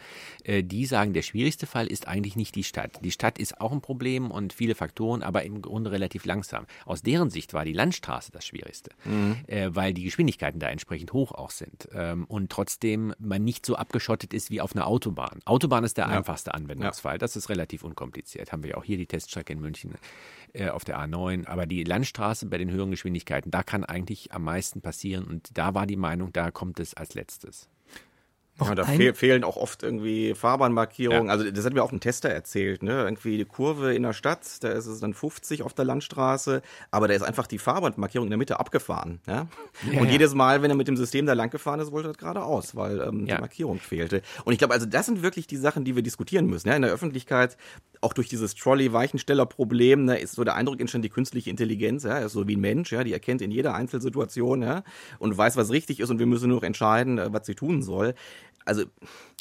die sagen, der schwierigste Fall ist eigentlich nicht die Stadt. Die Stadt ist auch ein Problem und viele Faktoren, aber im Grunde relativ langsam. Aus deren Sicht war die Landstraße das Schwierigste, mhm. weil die Geschwindigkeiten da entsprechend hoch auch sind sind ähm, und trotzdem man nicht so abgeschottet ist wie auf einer Autobahn. Autobahn ist der ja. einfachste Anwendungsfall. Ja. Das ist relativ unkompliziert. Haben wir ja auch hier die Teststrecke in München äh, auf der A9. Aber die Landstraße bei den höheren Geschwindigkeiten, da kann eigentlich am meisten passieren. Und da war die Meinung, da kommt es als letztes. Ja, da fehl, fehlen auch oft irgendwie Fahrbahnmarkierungen. Ja. Also das hat mir auch ein Tester erzählt. Ne? Irgendwie die Kurve in der Stadt, da ist es dann 50 auf der Landstraße, aber da ist einfach die Fahrbahnmarkierung in der Mitte abgefahren. Ja? ja und jedes Mal, wenn er mit dem System da lang gefahren ist, wollte er geradeaus, weil ähm, die Markierung fehlte. Und ich glaube, also das sind wirklich die Sachen, die wir diskutieren müssen. Ja? In der Öffentlichkeit, auch durch dieses Trolley-Weichensteller-Problem, ne, ist so der Eindruck entstanden, die künstliche Intelligenz, ja, ist so wie ein Mensch, ja, die erkennt in jeder Einzelsituation ja, und weiß, was richtig ist und wir müssen nur noch entscheiden, äh, was sie tun soll also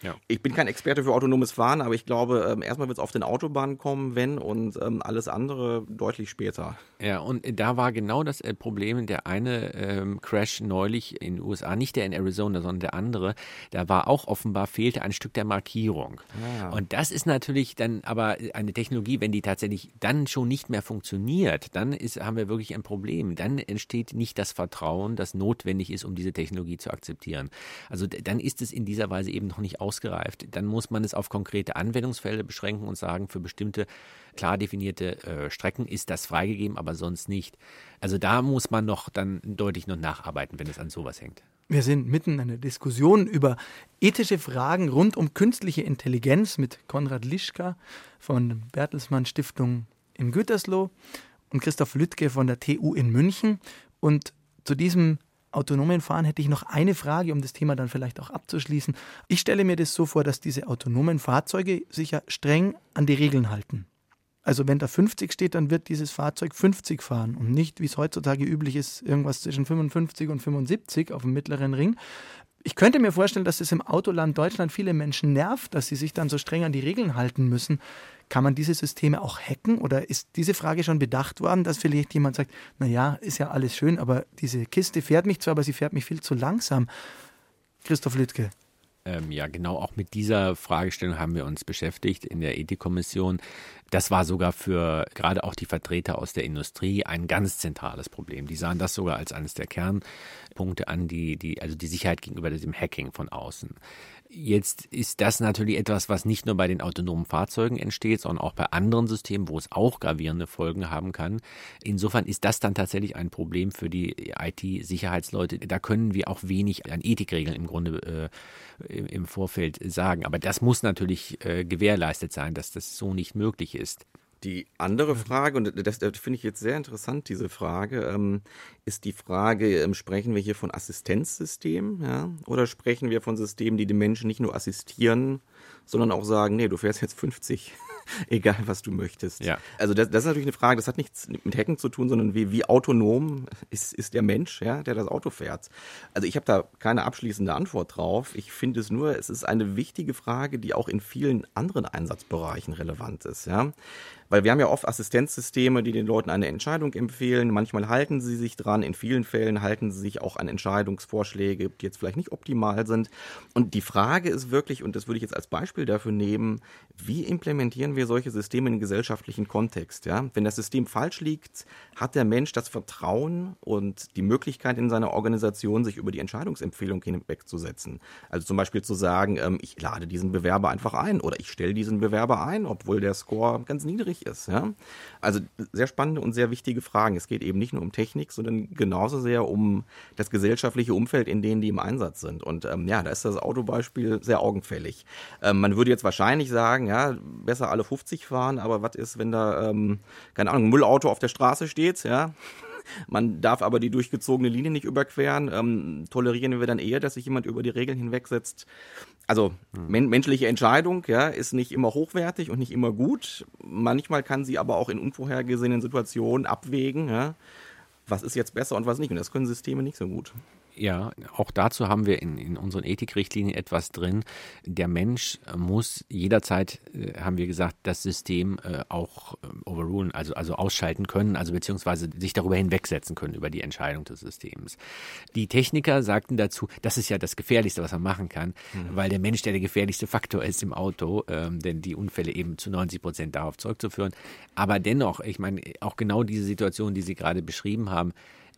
ja. ich bin kein Experte für autonomes Fahren, aber ich glaube, ähm, erstmal wird es auf den Autobahnen kommen, wenn und ähm, alles andere deutlich später. Ja, und da war genau das äh, Problem, der eine ähm, Crash neulich in den USA, nicht der in Arizona, sondern der andere, da war auch offenbar fehlte ein Stück der Markierung. Ja. Und das ist natürlich dann aber eine Technologie, wenn die tatsächlich dann schon nicht mehr funktioniert, dann ist, haben wir wirklich ein Problem. Dann entsteht nicht das Vertrauen, das notwendig ist, um diese Technologie zu akzeptieren. Also dann ist es in dieser Weise eben noch nicht ausgereift. Dann muss man es auf konkrete Anwendungsfelder beschränken und sagen, für bestimmte klar definierte äh, Strecken ist das freigegeben, aber sonst nicht. Also da muss man noch dann deutlich noch nacharbeiten, wenn es an sowas hängt. Wir sind mitten in einer Diskussion über ethische Fragen rund um künstliche Intelligenz mit Konrad Lischka von Bertelsmann Stiftung in Gütersloh und Christoph Lüttke von der TU in München. Und zu diesem autonomen Fahren hätte ich noch eine Frage, um das Thema dann vielleicht auch abzuschließen. Ich stelle mir das so vor, dass diese autonomen Fahrzeuge sich ja streng an die Regeln halten. Also wenn da 50 steht, dann wird dieses Fahrzeug 50 fahren und nicht, wie es heutzutage üblich ist, irgendwas zwischen 55 und 75 auf dem mittleren Ring. Ich könnte mir vorstellen, dass es im Autoland Deutschland viele Menschen nervt, dass sie sich dann so streng an die Regeln halten müssen. Kann man diese Systeme auch hacken oder ist diese Frage schon bedacht worden, dass vielleicht jemand sagt, naja, ist ja alles schön, aber diese Kiste fährt mich zwar, aber sie fährt mich viel zu langsam. Christoph Lüttke. Ähm, ja, genau auch mit dieser Fragestellung haben wir uns beschäftigt in der Ethikkommission. Das war sogar für gerade auch die Vertreter aus der Industrie ein ganz zentrales Problem. Die sahen das sogar als eines der Kernpunkte an, die, die, also die Sicherheit gegenüber dem Hacking von außen. Jetzt ist das natürlich etwas, was nicht nur bei den autonomen Fahrzeugen entsteht, sondern auch bei anderen Systemen, wo es auch gravierende Folgen haben kann. Insofern ist das dann tatsächlich ein Problem für die IT-Sicherheitsleute. Da können wir auch wenig an Ethikregeln im Grunde äh, im Vorfeld sagen. Aber das muss natürlich äh, gewährleistet sein, dass das so nicht möglich ist. Die andere Frage, und das, das finde ich jetzt sehr interessant, diese Frage, ähm, ist die Frage, ähm, sprechen wir hier von Assistenzsystemen ja, oder sprechen wir von Systemen, die den Menschen nicht nur assistieren, sondern auch sagen, nee, du fährst jetzt 50 egal was du möchtest. Ja. Also das, das, ist natürlich eine Frage, das hat nichts mit Hacken zu tun, sondern wie, wie autonom ist, ist der Mensch, ja, der das Auto fährt. Also ich habe da keine abschließende Antwort drauf. Ich finde es nur, es ist eine wichtige Frage, die auch in vielen anderen Einsatzbereichen relevant ist. Ja. Weil wir haben ja oft Assistenzsysteme, die den Leuten eine Entscheidung empfehlen. Manchmal halten sie sich dran, in vielen Fällen halten sie sich auch an Entscheidungsvorschläge, die jetzt vielleicht nicht optimal sind. Und die Frage ist wirklich, und das würde ich jetzt als Beispiel dafür nehmen, wie implementieren wir solche Systeme in gesellschaftlichen Kontext? Ja? Wenn das System falsch liegt, hat der Mensch das Vertrauen und die Möglichkeit in seiner Organisation, sich über die Entscheidungsempfehlung hinwegzusetzen. Also zum Beispiel zu sagen, ähm, ich lade diesen Bewerber einfach ein oder ich stelle diesen Bewerber ein, obwohl der Score ganz niedrig ist. Ja? Also sehr spannende und sehr wichtige Fragen. Es geht eben nicht nur um Technik, sondern genauso sehr um das gesellschaftliche Umfeld, in dem die im Einsatz sind. Und ähm, ja, da ist das Autobeispiel sehr augenfällig. Ähm, man würde jetzt wahrscheinlich sagen, ja, besser alle 50 fahren, aber was ist, wenn da, ähm, keine Ahnung, ein Müllauto auf der Straße steht, ja? Man darf aber die durchgezogene Linie nicht überqueren. Ähm, tolerieren wir dann eher, dass sich jemand über die Regeln hinwegsetzt? Also hm. men menschliche Entscheidung ja, ist nicht immer hochwertig und nicht immer gut. Manchmal kann sie aber auch in unvorhergesehenen Situationen abwägen, ja, was ist jetzt besser und was nicht. Und das können Systeme nicht so gut. Ja, auch dazu haben wir in, in unseren Ethikrichtlinien etwas drin. Der Mensch muss jederzeit, äh, haben wir gesagt, das System äh, auch äh, overrulen, also, also ausschalten können, also beziehungsweise sich darüber hinwegsetzen können, über die Entscheidung des Systems. Die Techniker sagten dazu, das ist ja das Gefährlichste, was man machen kann, mhm. weil der Mensch der, der gefährlichste Faktor ist im Auto, ähm, denn die Unfälle eben zu 90 Prozent darauf zurückzuführen. Aber dennoch, ich meine, auch genau diese Situation, die Sie gerade beschrieben haben,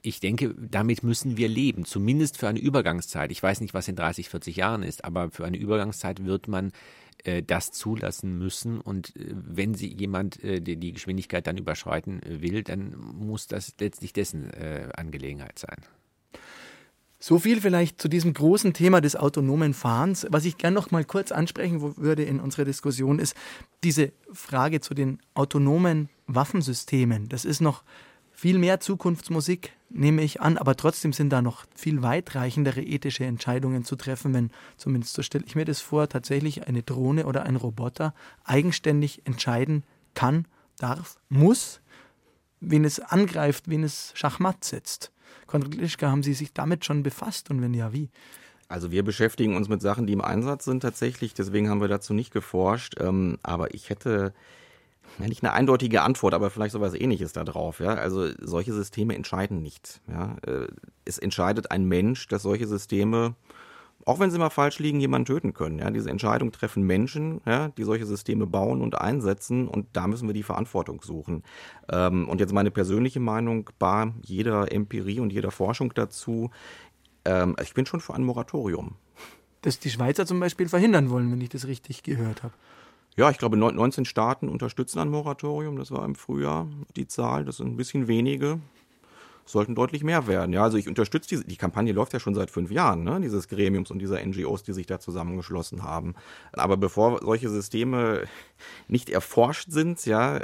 ich denke, damit müssen wir leben, zumindest für eine Übergangszeit. Ich weiß nicht, was in 30, 40 Jahren ist, aber für eine Übergangszeit wird man äh, das zulassen müssen. Und äh, wenn sie jemand äh, die, Geschwindigkeit dann überschreiten will, dann muss das letztlich dessen Angelegenheit sein. So viel vielleicht zu diesem großen Thema des autonomen Fahrens. Was ich gerne noch mal kurz ansprechen würde in unserer Diskussion ist diese Frage zu den autonomen Waffensystemen. Das ist noch viel mehr Zukunftsmusik, nehme ich an, aber trotzdem sind da noch viel weitreichendere ethische Entscheidungen zu treffen, wenn, zumindest so stelle ich mir das vor, tatsächlich eine Drohne oder ein Roboter eigenständig entscheiden kann, darf, muss, wen es angreift, wen es Schachmatt setzt. Konrad haben Sie sich damit schon befasst und wenn ja, wie? Also wir beschäftigen uns mit Sachen, die im Einsatz sind tatsächlich, deswegen haben wir dazu nicht geforscht. Ähm, aber ich hätte ja, nicht eine eindeutige Antwort, aber vielleicht sowas ähnliches da drauf. Ja? Also solche Systeme entscheiden nicht. Ja? Äh, es entscheidet ein Mensch, dass solche Systeme, auch wenn sie mal falsch liegen, jemanden töten können. Ja? Diese Entscheidung treffen Menschen, ja, die solche Systeme bauen und einsetzen und da müssen wir die Verantwortung suchen. Ähm, und jetzt meine persönliche Meinung, bar jeder Empirie und jeder Forschung dazu, ähm, ich bin schon für ein Moratorium. Das die Schweizer zum Beispiel verhindern wollen, wenn ich das richtig gehört habe. Ja, ich glaube, 19 Staaten unterstützen ein Moratorium. Das war im Frühjahr die Zahl. Das sind ein bisschen wenige. Sollten deutlich mehr werden. Ja, also ich unterstütze diese, die Kampagne läuft ja schon seit fünf Jahren, ne, dieses Gremiums und dieser NGOs, die sich da zusammengeschlossen haben. Aber bevor solche Systeme nicht erforscht sind, ja,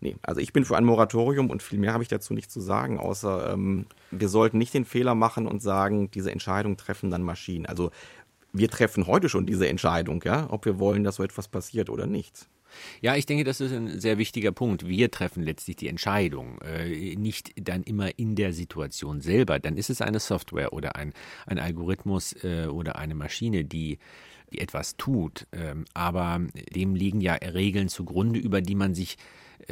nee, also ich bin für ein Moratorium und viel mehr habe ich dazu nicht zu sagen, außer ähm, wir sollten nicht den Fehler machen und sagen, diese Entscheidung treffen dann Maschinen. Also wir treffen heute schon diese Entscheidung, ja, ob wir wollen, dass so etwas passiert oder nicht. Ja, ich denke, das ist ein sehr wichtiger Punkt. Wir treffen letztlich die Entscheidung, äh, nicht dann immer in der Situation selber. Dann ist es eine Software oder ein, ein Algorithmus äh, oder eine Maschine, die, etwas tut. Ähm, aber dem liegen ja Regeln zugrunde, über die man sich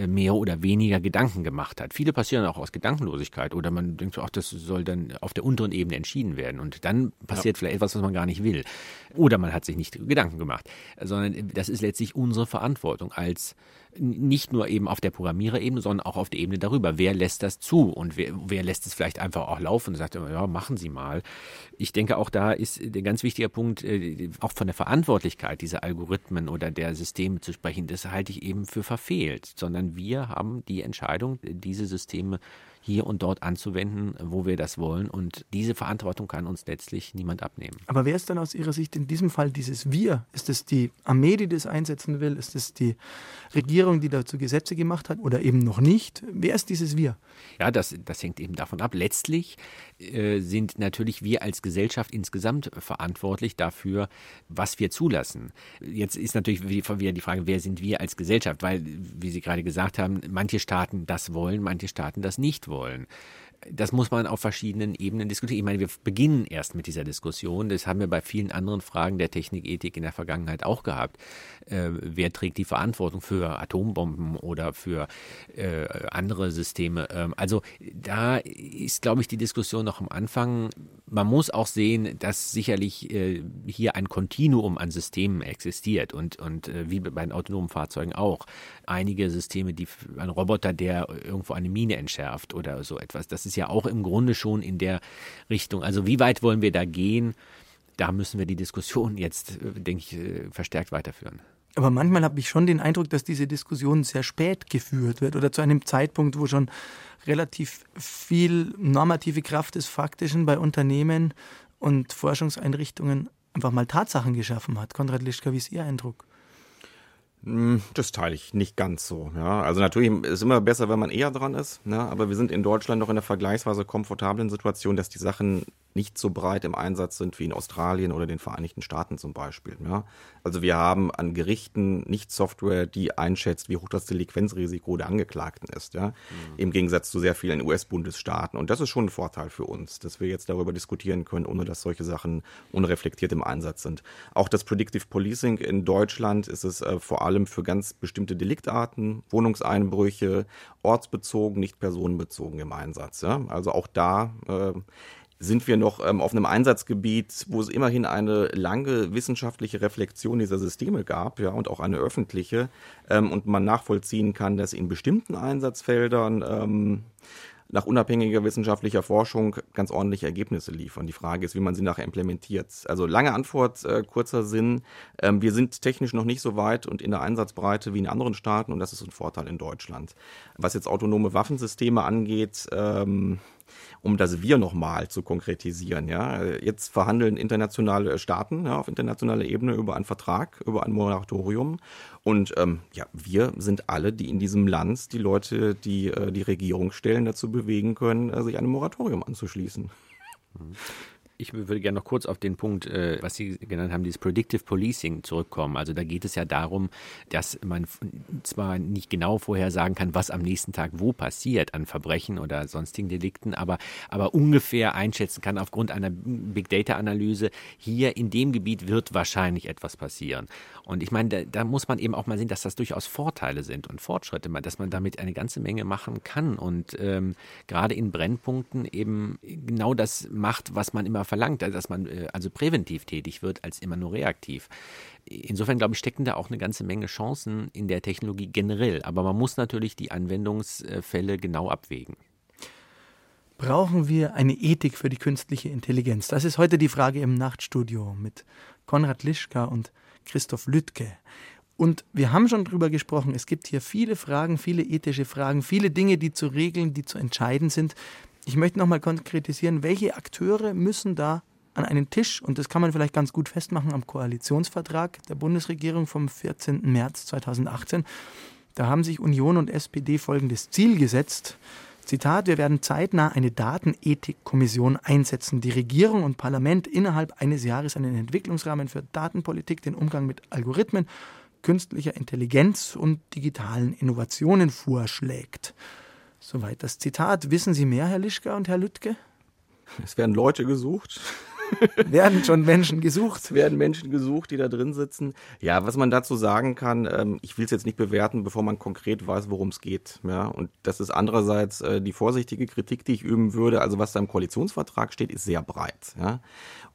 mehr oder weniger Gedanken gemacht hat. Viele passieren auch aus Gedankenlosigkeit oder man denkt so, ach, das soll dann auf der unteren Ebene entschieden werden und dann passiert ja. vielleicht etwas, was man gar nicht will. Oder man hat sich nicht Gedanken gemacht, sondern das ist letztlich unsere Verantwortung als nicht nur eben auf der Programmiererebene, sondern auch auf der Ebene darüber. Wer lässt das zu und wer, wer lässt es vielleicht einfach auch laufen und sagt, ja, machen Sie mal. Ich denke, auch da ist der ganz wichtige Punkt, äh, auch von der Verantwortlichkeit dieser Algorithmen oder der Systeme zu sprechen, das halte ich eben für verfehlt, sondern wir haben die Entscheidung, diese Systeme hier und dort anzuwenden, wo wir das wollen. Und diese Verantwortung kann uns letztlich niemand abnehmen. Aber wer ist dann aus Ihrer Sicht in diesem Fall dieses Wir? Ist es die Armee, die das einsetzen will? Ist es die Regierung, die dazu Gesetze gemacht hat oder eben noch nicht? Wer ist dieses Wir? Ja, das, das hängt eben davon ab. Letztlich äh, sind natürlich wir als Gesellschaft insgesamt verantwortlich dafür, was wir zulassen. Jetzt ist natürlich wieder die Frage, wer sind wir als Gesellschaft? Weil, wie Sie gerade gesagt haben, manche Staaten das wollen, manche Staaten das nicht wollen wollen. Das muss man auf verschiedenen Ebenen diskutieren. Ich meine, wir beginnen erst mit dieser Diskussion. Das haben wir bei vielen anderen Fragen der Technikethik in der Vergangenheit auch gehabt. Äh, wer trägt die Verantwortung für Atombomben oder für äh, andere Systeme? Ähm, also da ist, glaube ich, die Diskussion noch am Anfang. Man muss auch sehen, dass sicherlich äh, hier ein Kontinuum an Systemen existiert und, und äh, wie bei den autonomen Fahrzeugen auch. Einige Systeme, die ein Roboter, der irgendwo eine Mine entschärft oder so etwas. Das ist ja auch im Grunde schon in der Richtung. Also wie weit wollen wir da gehen? Da müssen wir die Diskussion jetzt, äh, denke ich, äh, verstärkt weiterführen. Aber manchmal habe ich schon den Eindruck, dass diese Diskussion sehr spät geführt wird oder zu einem Zeitpunkt, wo schon relativ viel normative Kraft des Faktischen bei Unternehmen und Forschungseinrichtungen einfach mal Tatsachen geschaffen hat. Konrad Lischka, wie ist Ihr Eindruck? Hm, das teile ich nicht ganz so. Ja, also natürlich ist es immer besser, wenn man eher dran ist. Ne? Aber wir sind in Deutschland noch in einer vergleichsweise komfortablen Situation, dass die Sachen nicht so breit im Einsatz sind wie in Australien oder den Vereinigten Staaten zum Beispiel. Ja? Also wir haben an Gerichten nicht Software, die einschätzt, wie hoch das Delinquenzrisiko der Angeklagten ist. Ja? Mhm. Im Gegensatz zu sehr vielen US-Bundesstaaten. Und das ist schon ein Vorteil für uns, dass wir jetzt darüber diskutieren können, ohne dass solche Sachen unreflektiert im Einsatz sind. Auch das Predictive Policing in Deutschland ist es äh, vor allem für ganz bestimmte Deliktarten, Wohnungseinbrüche, ortsbezogen, nicht personenbezogen im Einsatz. Ja? Also auch da äh, sind wir noch ähm, auf einem Einsatzgebiet, wo es immerhin eine lange wissenschaftliche Reflexion dieser Systeme gab, ja, und auch eine öffentliche, ähm, und man nachvollziehen kann, dass in bestimmten Einsatzfeldern ähm, nach unabhängiger wissenschaftlicher Forschung ganz ordentliche Ergebnisse liefern. Die Frage ist, wie man sie nachher implementiert. Also lange Antwort, äh, kurzer Sinn. Ähm, wir sind technisch noch nicht so weit und in der Einsatzbreite wie in anderen Staaten und das ist ein Vorteil in Deutschland. Was jetzt autonome Waffensysteme angeht, ähm, um das Wir nochmal zu konkretisieren. Ja. Jetzt verhandeln internationale Staaten ja, auf internationaler Ebene über einen Vertrag, über ein Moratorium. Und ähm, ja, wir sind alle, die in diesem Land die Leute, die äh, die Regierung stellen, dazu bewegen können, äh, sich einem Moratorium anzuschließen. Mhm. Ich würde gerne noch kurz auf den Punkt, äh, was Sie genannt haben, dieses Predictive Policing zurückkommen. Also da geht es ja darum, dass man zwar nicht genau vorhersagen kann, was am nächsten Tag wo passiert an Verbrechen oder sonstigen Delikten, aber, aber ungefähr einschätzen kann aufgrund einer Big Data Analyse, hier in dem Gebiet wird wahrscheinlich etwas passieren. Und ich meine, da, da muss man eben auch mal sehen, dass das durchaus Vorteile sind und Fortschritte, dass man damit eine ganze Menge machen kann und ähm, gerade in Brennpunkten eben genau das macht, was man immer verlangt, dass man äh, also präventiv tätig wird, als immer nur reaktiv. Insofern, glaube ich, stecken da auch eine ganze Menge Chancen in der Technologie generell. Aber man muss natürlich die Anwendungsfälle genau abwägen. Brauchen wir eine Ethik für die künstliche Intelligenz? Das ist heute die Frage im Nachtstudio mit Konrad Lischka und Christoph Lüttke. Und wir haben schon drüber gesprochen, es gibt hier viele Fragen, viele ethische Fragen, viele Dinge, die zu regeln, die zu entscheiden sind. Ich möchte nochmal konkretisieren, welche Akteure müssen da an einen Tisch, und das kann man vielleicht ganz gut festmachen am Koalitionsvertrag der Bundesregierung vom 14. März 2018. Da haben sich Union und SPD folgendes Ziel gesetzt. Zitat, wir werden zeitnah eine Datenethikkommission einsetzen, die Regierung und Parlament innerhalb eines Jahres einen Entwicklungsrahmen für Datenpolitik, den Umgang mit Algorithmen, künstlicher Intelligenz und digitalen Innovationen vorschlägt. Soweit das Zitat. Wissen Sie mehr, Herr Lischka und Herr Lüttke? Es werden Leute gesucht. werden schon Menschen gesucht. Es werden Menschen gesucht, die da drin sitzen. Ja, was man dazu sagen kann, ähm, ich will es jetzt nicht bewerten, bevor man konkret weiß, worum es geht. Ja, und das ist andererseits äh, die vorsichtige Kritik, die ich üben würde. Also was da im Koalitionsvertrag steht, ist sehr breit. Ja.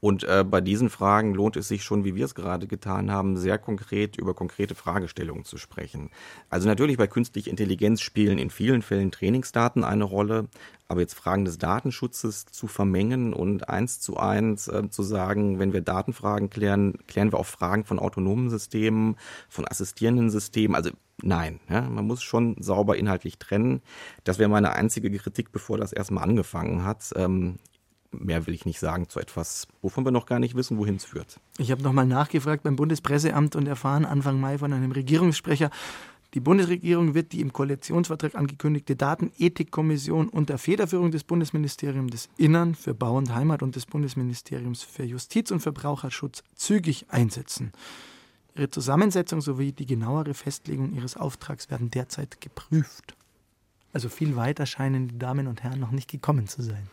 Und äh, bei diesen Fragen lohnt es sich schon, wie wir es gerade getan haben, sehr konkret über konkrete Fragestellungen zu sprechen. Also natürlich bei künstlicher Intelligenz spielen in vielen Fällen Trainingsdaten eine Rolle, aber jetzt Fragen des Datenschutzes zu vermengen und eins zu eins äh, zu sagen, wenn wir Datenfragen klären, klären wir auch Fragen von autonomen Systemen, von assistierenden Systemen. Also nein, ja, man muss schon sauber inhaltlich trennen. Das wäre meine einzige Kritik, bevor das erstmal angefangen hat. Ähm, mehr will ich nicht sagen zu etwas, wovon wir noch gar nicht wissen, wohin es führt. Ich habe nochmal nachgefragt beim Bundespresseamt und erfahren Anfang Mai von einem Regierungssprecher, die Bundesregierung wird die im Koalitionsvertrag angekündigte Datenethikkommission unter Federführung des Bundesministeriums des Innern für Bau und Heimat und des Bundesministeriums für Justiz und Verbraucherschutz zügig einsetzen. Ihre Zusammensetzung sowie die genauere Festlegung ihres Auftrags werden derzeit geprüft. Also viel weiter scheinen die Damen und Herren noch nicht gekommen zu sein.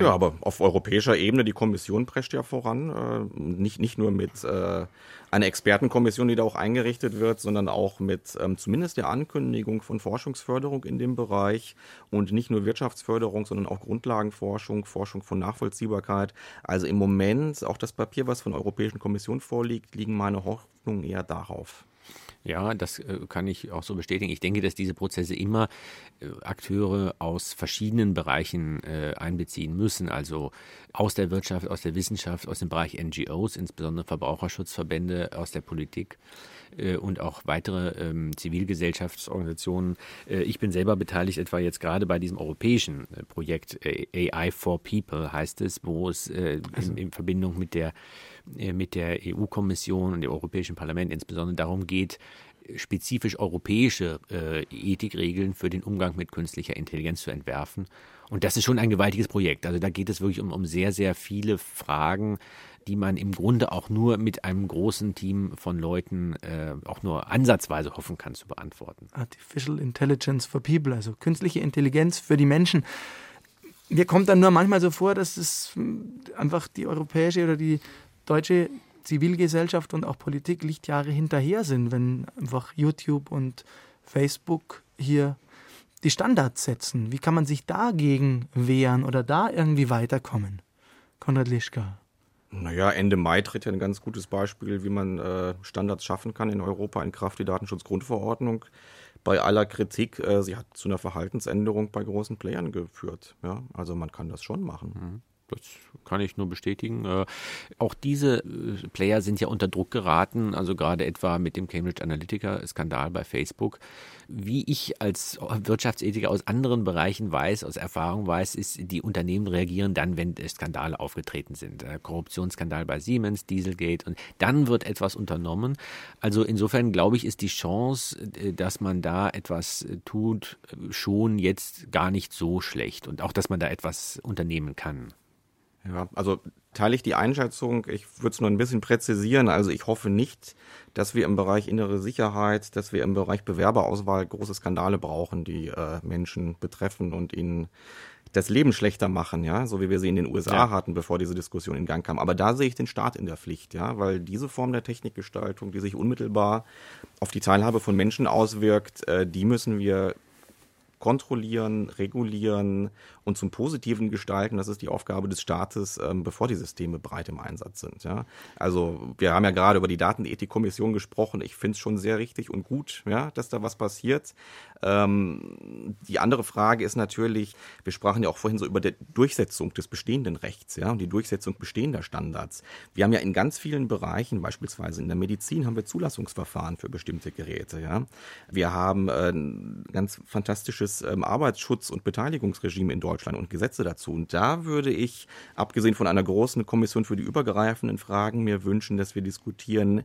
Ja. aber auf europäischer Ebene, die Kommission prescht ja voran. Äh, nicht, nicht nur mit äh, einer Expertenkommission, die da auch eingerichtet wird, sondern auch mit ähm, zumindest der Ankündigung von Forschungsförderung in dem Bereich und nicht nur Wirtschaftsförderung, sondern auch Grundlagenforschung, Forschung von Nachvollziehbarkeit. Also im Moment, auch das Papier, was von der Europäischen Kommission vorliegt, liegen meine Hoffnungen eher darauf. Ja, das äh, kann ich auch so bestätigen. Ich denke, dass diese Prozesse immer äh, Akteure aus verschiedenen Bereichen äh, einbeziehen müssen, also aus der Wirtschaft, aus der Wissenschaft, aus dem Bereich NGOs, insbesondere Verbraucherschutzverbände, aus der Politik und auch weitere ähm, Zivilgesellschaftsorganisationen. ich bin selber beteiligt, etwa jetzt gerade bei diesem europäischen Projekt AI for People heißt es, wo es in, also in Verbindung mit der äh, mit der EU-Kommission und dem Europäischen Parlament insbesondere darum geht, spezifisch europäische äh, Ethikregeln für den Umgang mit künstlicher Intelligenz zu entwerfen. Und das ist schon ein gewaltiges Projekt. Also da geht es wirklich um, um sehr, sehr viele Fragen, die man im Grunde auch nur mit einem großen Team von Leuten äh, auch nur ansatzweise hoffen kann zu beantworten. Artificial Intelligence for People, also künstliche Intelligenz für die Menschen. Mir kommt dann nur manchmal so vor, dass es einfach die europäische oder die deutsche Zivilgesellschaft und auch Politik Lichtjahre hinterher sind, wenn einfach YouTube und Facebook hier die Standards setzen. Wie kann man sich dagegen wehren oder da irgendwie weiterkommen? Konrad Lischka. Naja, Ende Mai tritt ja ein ganz gutes Beispiel, wie man äh, Standards schaffen kann in Europa in Kraft die Datenschutzgrundverordnung. Bei aller Kritik, äh, sie hat zu einer Verhaltensänderung bei großen Playern geführt. Ja? Also man kann das schon machen. Mhm. Das kann ich nur bestätigen. Äh, auch diese äh, Player sind ja unter Druck geraten, also gerade etwa mit dem Cambridge Analytica-Skandal bei Facebook. Wie ich als Wirtschaftsethiker aus anderen Bereichen weiß, aus Erfahrung weiß, ist, die Unternehmen reagieren dann, wenn Skandale aufgetreten sind. Äh, Korruptionsskandal bei Siemens, Dieselgate und dann wird etwas unternommen. Also insofern glaube ich, ist die Chance, dass man da etwas tut, schon jetzt gar nicht so schlecht und auch, dass man da etwas unternehmen kann. Ja, also teile ich die Einschätzung. Ich würde es nur ein bisschen präzisieren. Also ich hoffe nicht, dass wir im Bereich innere Sicherheit, dass wir im Bereich Bewerberauswahl große Skandale brauchen, die äh, Menschen betreffen und ihnen das Leben schlechter machen, ja, so wie wir sie in den USA ja. hatten, bevor diese Diskussion in Gang kam. Aber da sehe ich den Staat in der Pflicht, ja, weil diese Form der Technikgestaltung, die sich unmittelbar auf die Teilhabe von Menschen auswirkt, äh, die müssen wir kontrollieren, regulieren und zum Positiven gestalten. Das ist die Aufgabe des Staates, ähm, bevor die Systeme breit im Einsatz sind. Ja? Also wir haben ja gerade über die Datenethikkommission gesprochen. Ich finde es schon sehr richtig und gut, ja, dass da was passiert. Ähm, die andere Frage ist natürlich, wir sprachen ja auch vorhin so über die Durchsetzung des bestehenden Rechts ja, und die Durchsetzung bestehender Standards. Wir haben ja in ganz vielen Bereichen, beispielsweise in der Medizin, haben wir Zulassungsverfahren für bestimmte Geräte. Ja. Wir haben äh, ein ganz fantastisches ähm, Arbeitsschutz- und Beteiligungsregime in Deutschland. Deutschland und Gesetze dazu. Und da würde ich, abgesehen von einer großen Kommission für die übergreifenden Fragen, mir wünschen, dass wir diskutieren,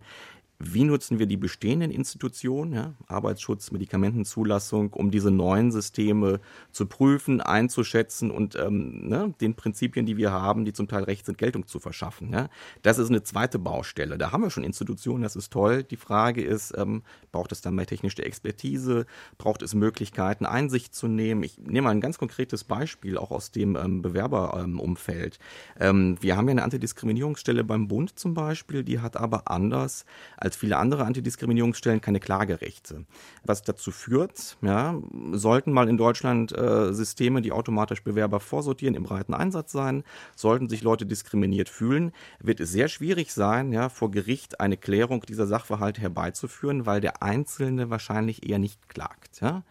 wie nutzen wir die bestehenden Institutionen, ja, Arbeitsschutz, Medikamentenzulassung, um diese neuen Systeme zu prüfen, einzuschätzen und ähm, ne, den Prinzipien, die wir haben, die zum Teil recht sind, Geltung zu verschaffen. Ja. Das ist eine zweite Baustelle. Da haben wir schon Institutionen, das ist toll. Die Frage ist, ähm, braucht es dann mehr technische Expertise? Braucht es Möglichkeiten, Einsicht zu nehmen? Ich nehme mal ein ganz konkretes Beispiel, auch aus dem ähm, Bewerberumfeld. Ähm, wir haben ja eine Antidiskriminierungsstelle beim Bund zum Beispiel, die hat aber anders als viele andere Antidiskriminierungsstellen keine Klagerechte. Was dazu führt, ja, sollten mal in Deutschland äh, Systeme, die automatisch Bewerber vorsortieren, im breiten Einsatz sein, sollten sich Leute diskriminiert fühlen, wird es sehr schwierig sein, ja, vor Gericht eine Klärung dieser Sachverhalte herbeizuführen, weil der Einzelne wahrscheinlich eher nicht klagt. Ja.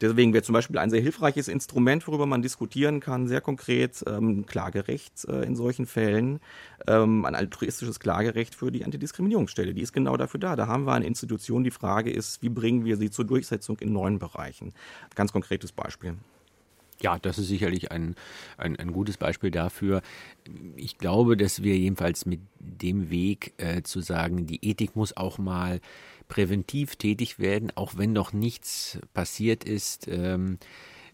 Deswegen wäre zum Beispiel ein sehr hilfreiches Instrument, worüber man diskutieren kann, sehr konkret ähm, Klagerecht äh, in solchen Fällen, ähm, ein altruistisches Klagerecht für die Antidiskriminierungsstelle. Die ist genau dafür da. Da haben wir eine Institution. Die Frage ist, wie bringen wir sie zur Durchsetzung in neuen Bereichen? Ganz konkretes Beispiel. Ja, das ist sicherlich ein, ein, ein, gutes Beispiel dafür. Ich glaube, dass wir jedenfalls mit dem Weg äh, zu sagen, die Ethik muss auch mal präventiv tätig werden, auch wenn noch nichts passiert ist. Ähm,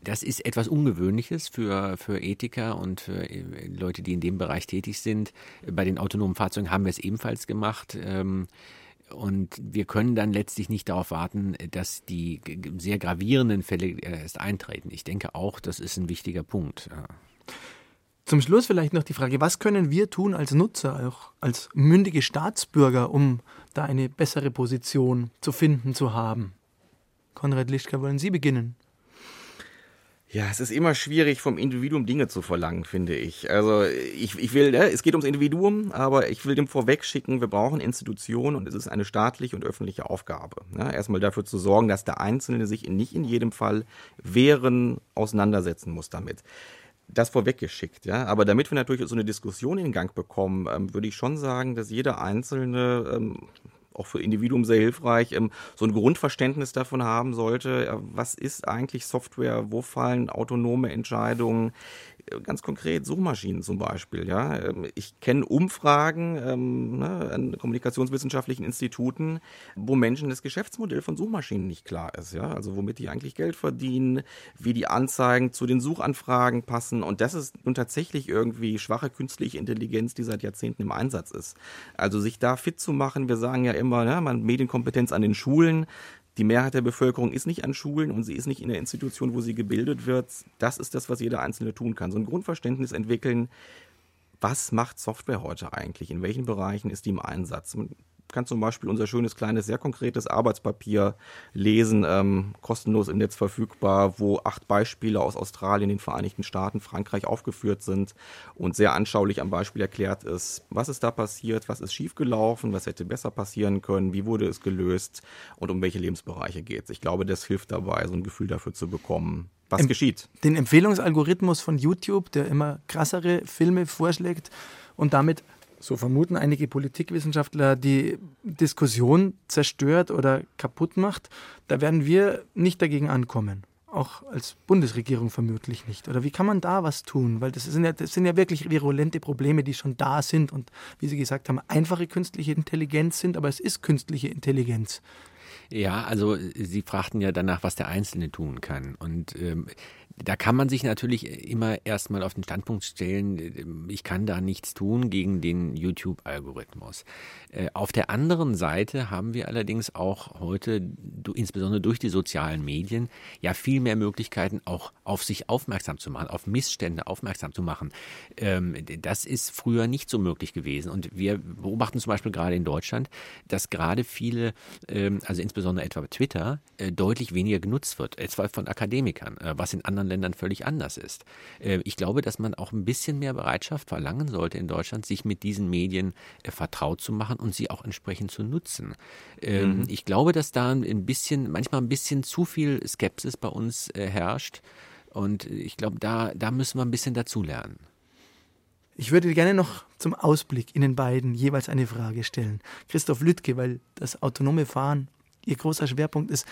das ist etwas Ungewöhnliches für, für Ethiker und für äh, Leute, die in dem Bereich tätig sind. Bei den autonomen Fahrzeugen haben wir es ebenfalls gemacht. Ähm, und wir können dann letztlich nicht darauf warten, dass die sehr gravierenden Fälle erst eintreten. Ich denke auch, das ist ein wichtiger Punkt. Zum Schluss vielleicht noch die Frage, was können wir tun als Nutzer, auch als mündige Staatsbürger, um da eine bessere Position zu finden, zu haben? Konrad Lischka, wollen Sie beginnen? Ja, es ist immer schwierig, vom Individuum Dinge zu verlangen, finde ich. Also ich, ich will, ne, es geht ums Individuum, aber ich will dem vorweg schicken, wir brauchen Institutionen und es ist eine staatliche und öffentliche Aufgabe. Ne? Erstmal dafür zu sorgen, dass der Einzelne sich in, nicht in jedem Fall wehren, auseinandersetzen muss damit das vorweggeschickt, ja. Aber damit wir natürlich so eine Diskussion in Gang bekommen, ähm, würde ich schon sagen, dass jeder Einzelne ähm, auch für Individuum sehr hilfreich, ähm, so ein Grundverständnis davon haben sollte, äh, was ist eigentlich Software, wo fallen autonome Entscheidungen, ganz konkret Suchmaschinen zum Beispiel. Ja, ähm, ich kenne Umfragen ähm, ne, an kommunikationswissenschaftlichen Instituten, wo Menschen das Geschäftsmodell von Suchmaschinen nicht klar ist. Ja, also womit die eigentlich Geld verdienen, wie die Anzeigen zu den Suchanfragen passen. Und das ist nun tatsächlich irgendwie schwache künstliche Intelligenz, die seit Jahrzehnten im Einsatz ist. Also sich da fit zu machen. Wir sagen ja immer, ne, man Medienkompetenz an den Schulen die Mehrheit der Bevölkerung ist nicht an Schulen und sie ist nicht in der Institution, wo sie gebildet wird. Das ist das, was jeder Einzelne tun kann. So ein Grundverständnis entwickeln, was macht Software heute eigentlich? In welchen Bereichen ist die im Einsatz? Kann zum Beispiel unser schönes, kleines, sehr konkretes Arbeitspapier lesen, ähm, kostenlos im Netz verfügbar, wo acht Beispiele aus Australien, den Vereinigten Staaten, Frankreich aufgeführt sind und sehr anschaulich am Beispiel erklärt ist, was ist da passiert, was ist schiefgelaufen, was hätte besser passieren können, wie wurde es gelöst und um welche Lebensbereiche geht es. Ich glaube, das hilft dabei, so ein Gefühl dafür zu bekommen, was em geschieht. Den Empfehlungsalgorithmus von YouTube, der immer krassere Filme vorschlägt und damit so vermuten einige Politikwissenschaftler, die Diskussion zerstört oder kaputt macht, da werden wir nicht dagegen ankommen. Auch als Bundesregierung vermutlich nicht. Oder wie kann man da was tun? Weil das sind ja, das sind ja wirklich virulente Probleme, die schon da sind und, wie Sie gesagt haben, einfache künstliche Intelligenz sind, aber es ist künstliche Intelligenz. Ja, also Sie fragten ja danach, was der Einzelne tun kann. Und ähm, da kann man sich natürlich immer erstmal auf den Standpunkt stellen, ich kann da nichts tun gegen den YouTube-Algorithmus. Äh, auf der anderen Seite haben wir allerdings auch heute, insbesondere durch die sozialen Medien, ja viel mehr Möglichkeiten, auch auf sich aufmerksam zu machen, auf Missstände aufmerksam zu machen. Ähm, das ist früher nicht so möglich gewesen. Und wir beobachten zum Beispiel gerade in Deutschland, dass gerade viele, ähm, also insbesondere etwa Twitter, äh, deutlich weniger genutzt wird, etwa von Akademikern, äh, was in anderen Ländern völlig anders ist. Äh, ich glaube, dass man auch ein bisschen mehr Bereitschaft verlangen sollte in Deutschland, sich mit diesen Medien äh, vertraut zu machen und sie auch entsprechend zu nutzen. Ähm, mhm. Ich glaube, dass da ein bisschen, manchmal ein bisschen zu viel Skepsis bei uns äh, herrscht. Und ich glaube, da, da müssen wir ein bisschen dazulernen. Ich würde gerne noch zum Ausblick Ihnen beiden jeweils eine Frage stellen. Christoph Lüttke, weil das autonome Fahren Ihr großer Schwerpunkt ist.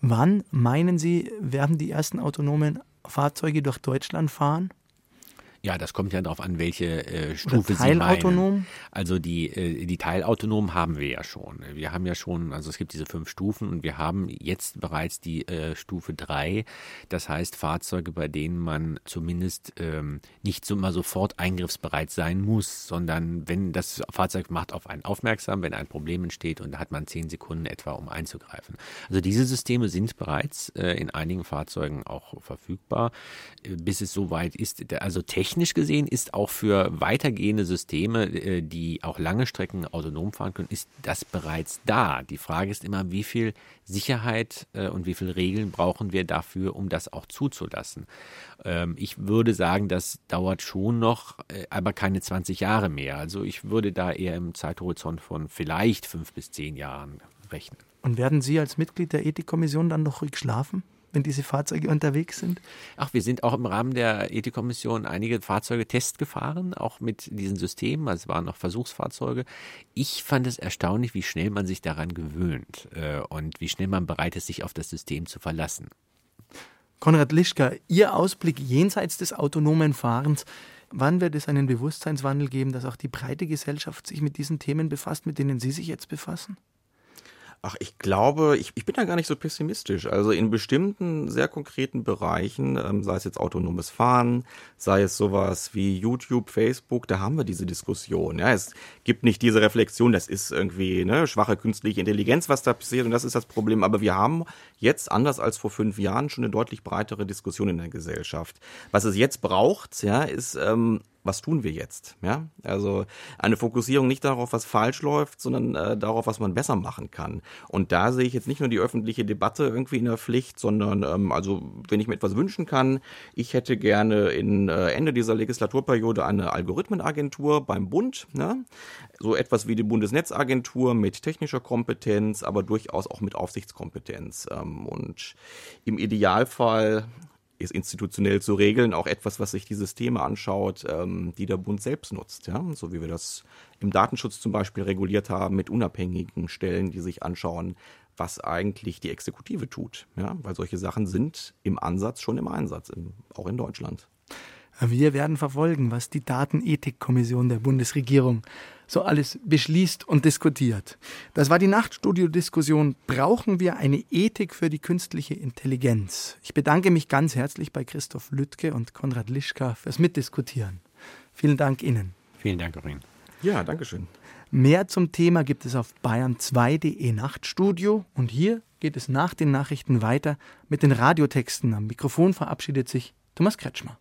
Wann meinen Sie, werden die ersten autonomen Fahrzeuge durch Deutschland fahren? Ja, das kommt ja darauf an, welche äh, Stufe? Sie meinen. Also die, äh, die teilautonom haben wir ja schon. Wir haben ja schon, also es gibt diese fünf Stufen und wir haben jetzt bereits die äh, Stufe drei. Das heißt Fahrzeuge, bei denen man zumindest ähm, nicht so immer sofort eingriffsbereit sein muss, sondern wenn das Fahrzeug macht auf einen aufmerksam, wenn ein Problem entsteht und da hat man zehn Sekunden etwa, um einzugreifen. Also diese Systeme sind bereits äh, in einigen Fahrzeugen auch verfügbar, äh, bis es soweit ist. Also technisch technisch gesehen ist auch für weitergehende Systeme, äh, die auch lange Strecken autonom fahren können, ist das bereits da. Die Frage ist immer, wie viel Sicherheit äh, und wie viele Regeln brauchen wir dafür, um das auch zuzulassen. Ähm, ich würde sagen, das dauert schon noch, äh, aber keine 20 Jahre mehr. Also ich würde da eher im Zeithorizont von vielleicht fünf bis zehn Jahren rechnen. Und werden Sie als Mitglied der Ethikkommission dann noch ruhig schlafen? Wenn diese Fahrzeuge unterwegs sind? Ach, wir sind auch im Rahmen der Ethikkommission einige Fahrzeuge testgefahren, auch mit diesen Systemen. Also es waren noch Versuchsfahrzeuge. Ich fand es erstaunlich, wie schnell man sich daran gewöhnt äh, und wie schnell man bereit ist, sich auf das System zu verlassen. Konrad Lischka, Ihr Ausblick jenseits des autonomen Fahrens. Wann wird es einen Bewusstseinswandel geben, dass auch die breite Gesellschaft sich mit diesen Themen befasst, mit denen Sie sich jetzt befassen? Ach, ich glaube, ich, ich bin da gar nicht so pessimistisch. Also in bestimmten sehr konkreten Bereichen, ähm, sei es jetzt autonomes Fahren, sei es sowas wie YouTube, Facebook, da haben wir diese Diskussion. Ja, es gibt nicht diese Reflexion, das ist irgendwie ne, schwache künstliche Intelligenz, was da passiert und das ist das Problem. Aber wir haben jetzt, anders als vor fünf Jahren, schon eine deutlich breitere Diskussion in der Gesellschaft. Was es jetzt braucht, ja, ist ähm, was tun wir jetzt? Ja, also eine Fokussierung nicht darauf, was falsch läuft, sondern äh, darauf, was man besser machen kann. Und da sehe ich jetzt nicht nur die öffentliche Debatte irgendwie in der Pflicht, sondern ähm, also wenn ich mir etwas wünschen kann, ich hätte gerne in äh, Ende dieser Legislaturperiode eine Algorithmenagentur beim Bund, ne? so etwas wie die Bundesnetzagentur mit technischer Kompetenz, aber durchaus auch mit Aufsichtskompetenz. Ähm, und im Idealfall ist institutionell zu regeln, auch etwas, was sich die Systeme anschaut, ähm, die der Bund selbst nutzt. Ja? So wie wir das im Datenschutz zum Beispiel reguliert haben, mit unabhängigen Stellen, die sich anschauen, was eigentlich die Exekutive tut. Ja? Weil solche Sachen sind im Ansatz schon im Einsatz, in, auch in Deutschland. Wir werden verfolgen, was die Datenethikkommission der Bundesregierung so alles beschließt und diskutiert. Das war die Nachtstudio-Diskussion. Brauchen wir eine Ethik für die künstliche Intelligenz? Ich bedanke mich ganz herzlich bei Christoph Lüttke und Konrad Lischka fürs Mitdiskutieren. Vielen Dank Ihnen. Vielen Dank, Corinne. Ja, danke schön. Mehr zum Thema gibt es auf bayern2.de Nachtstudio und hier geht es nach den Nachrichten weiter mit den Radiotexten. Am Mikrofon verabschiedet sich Thomas Kretschmer.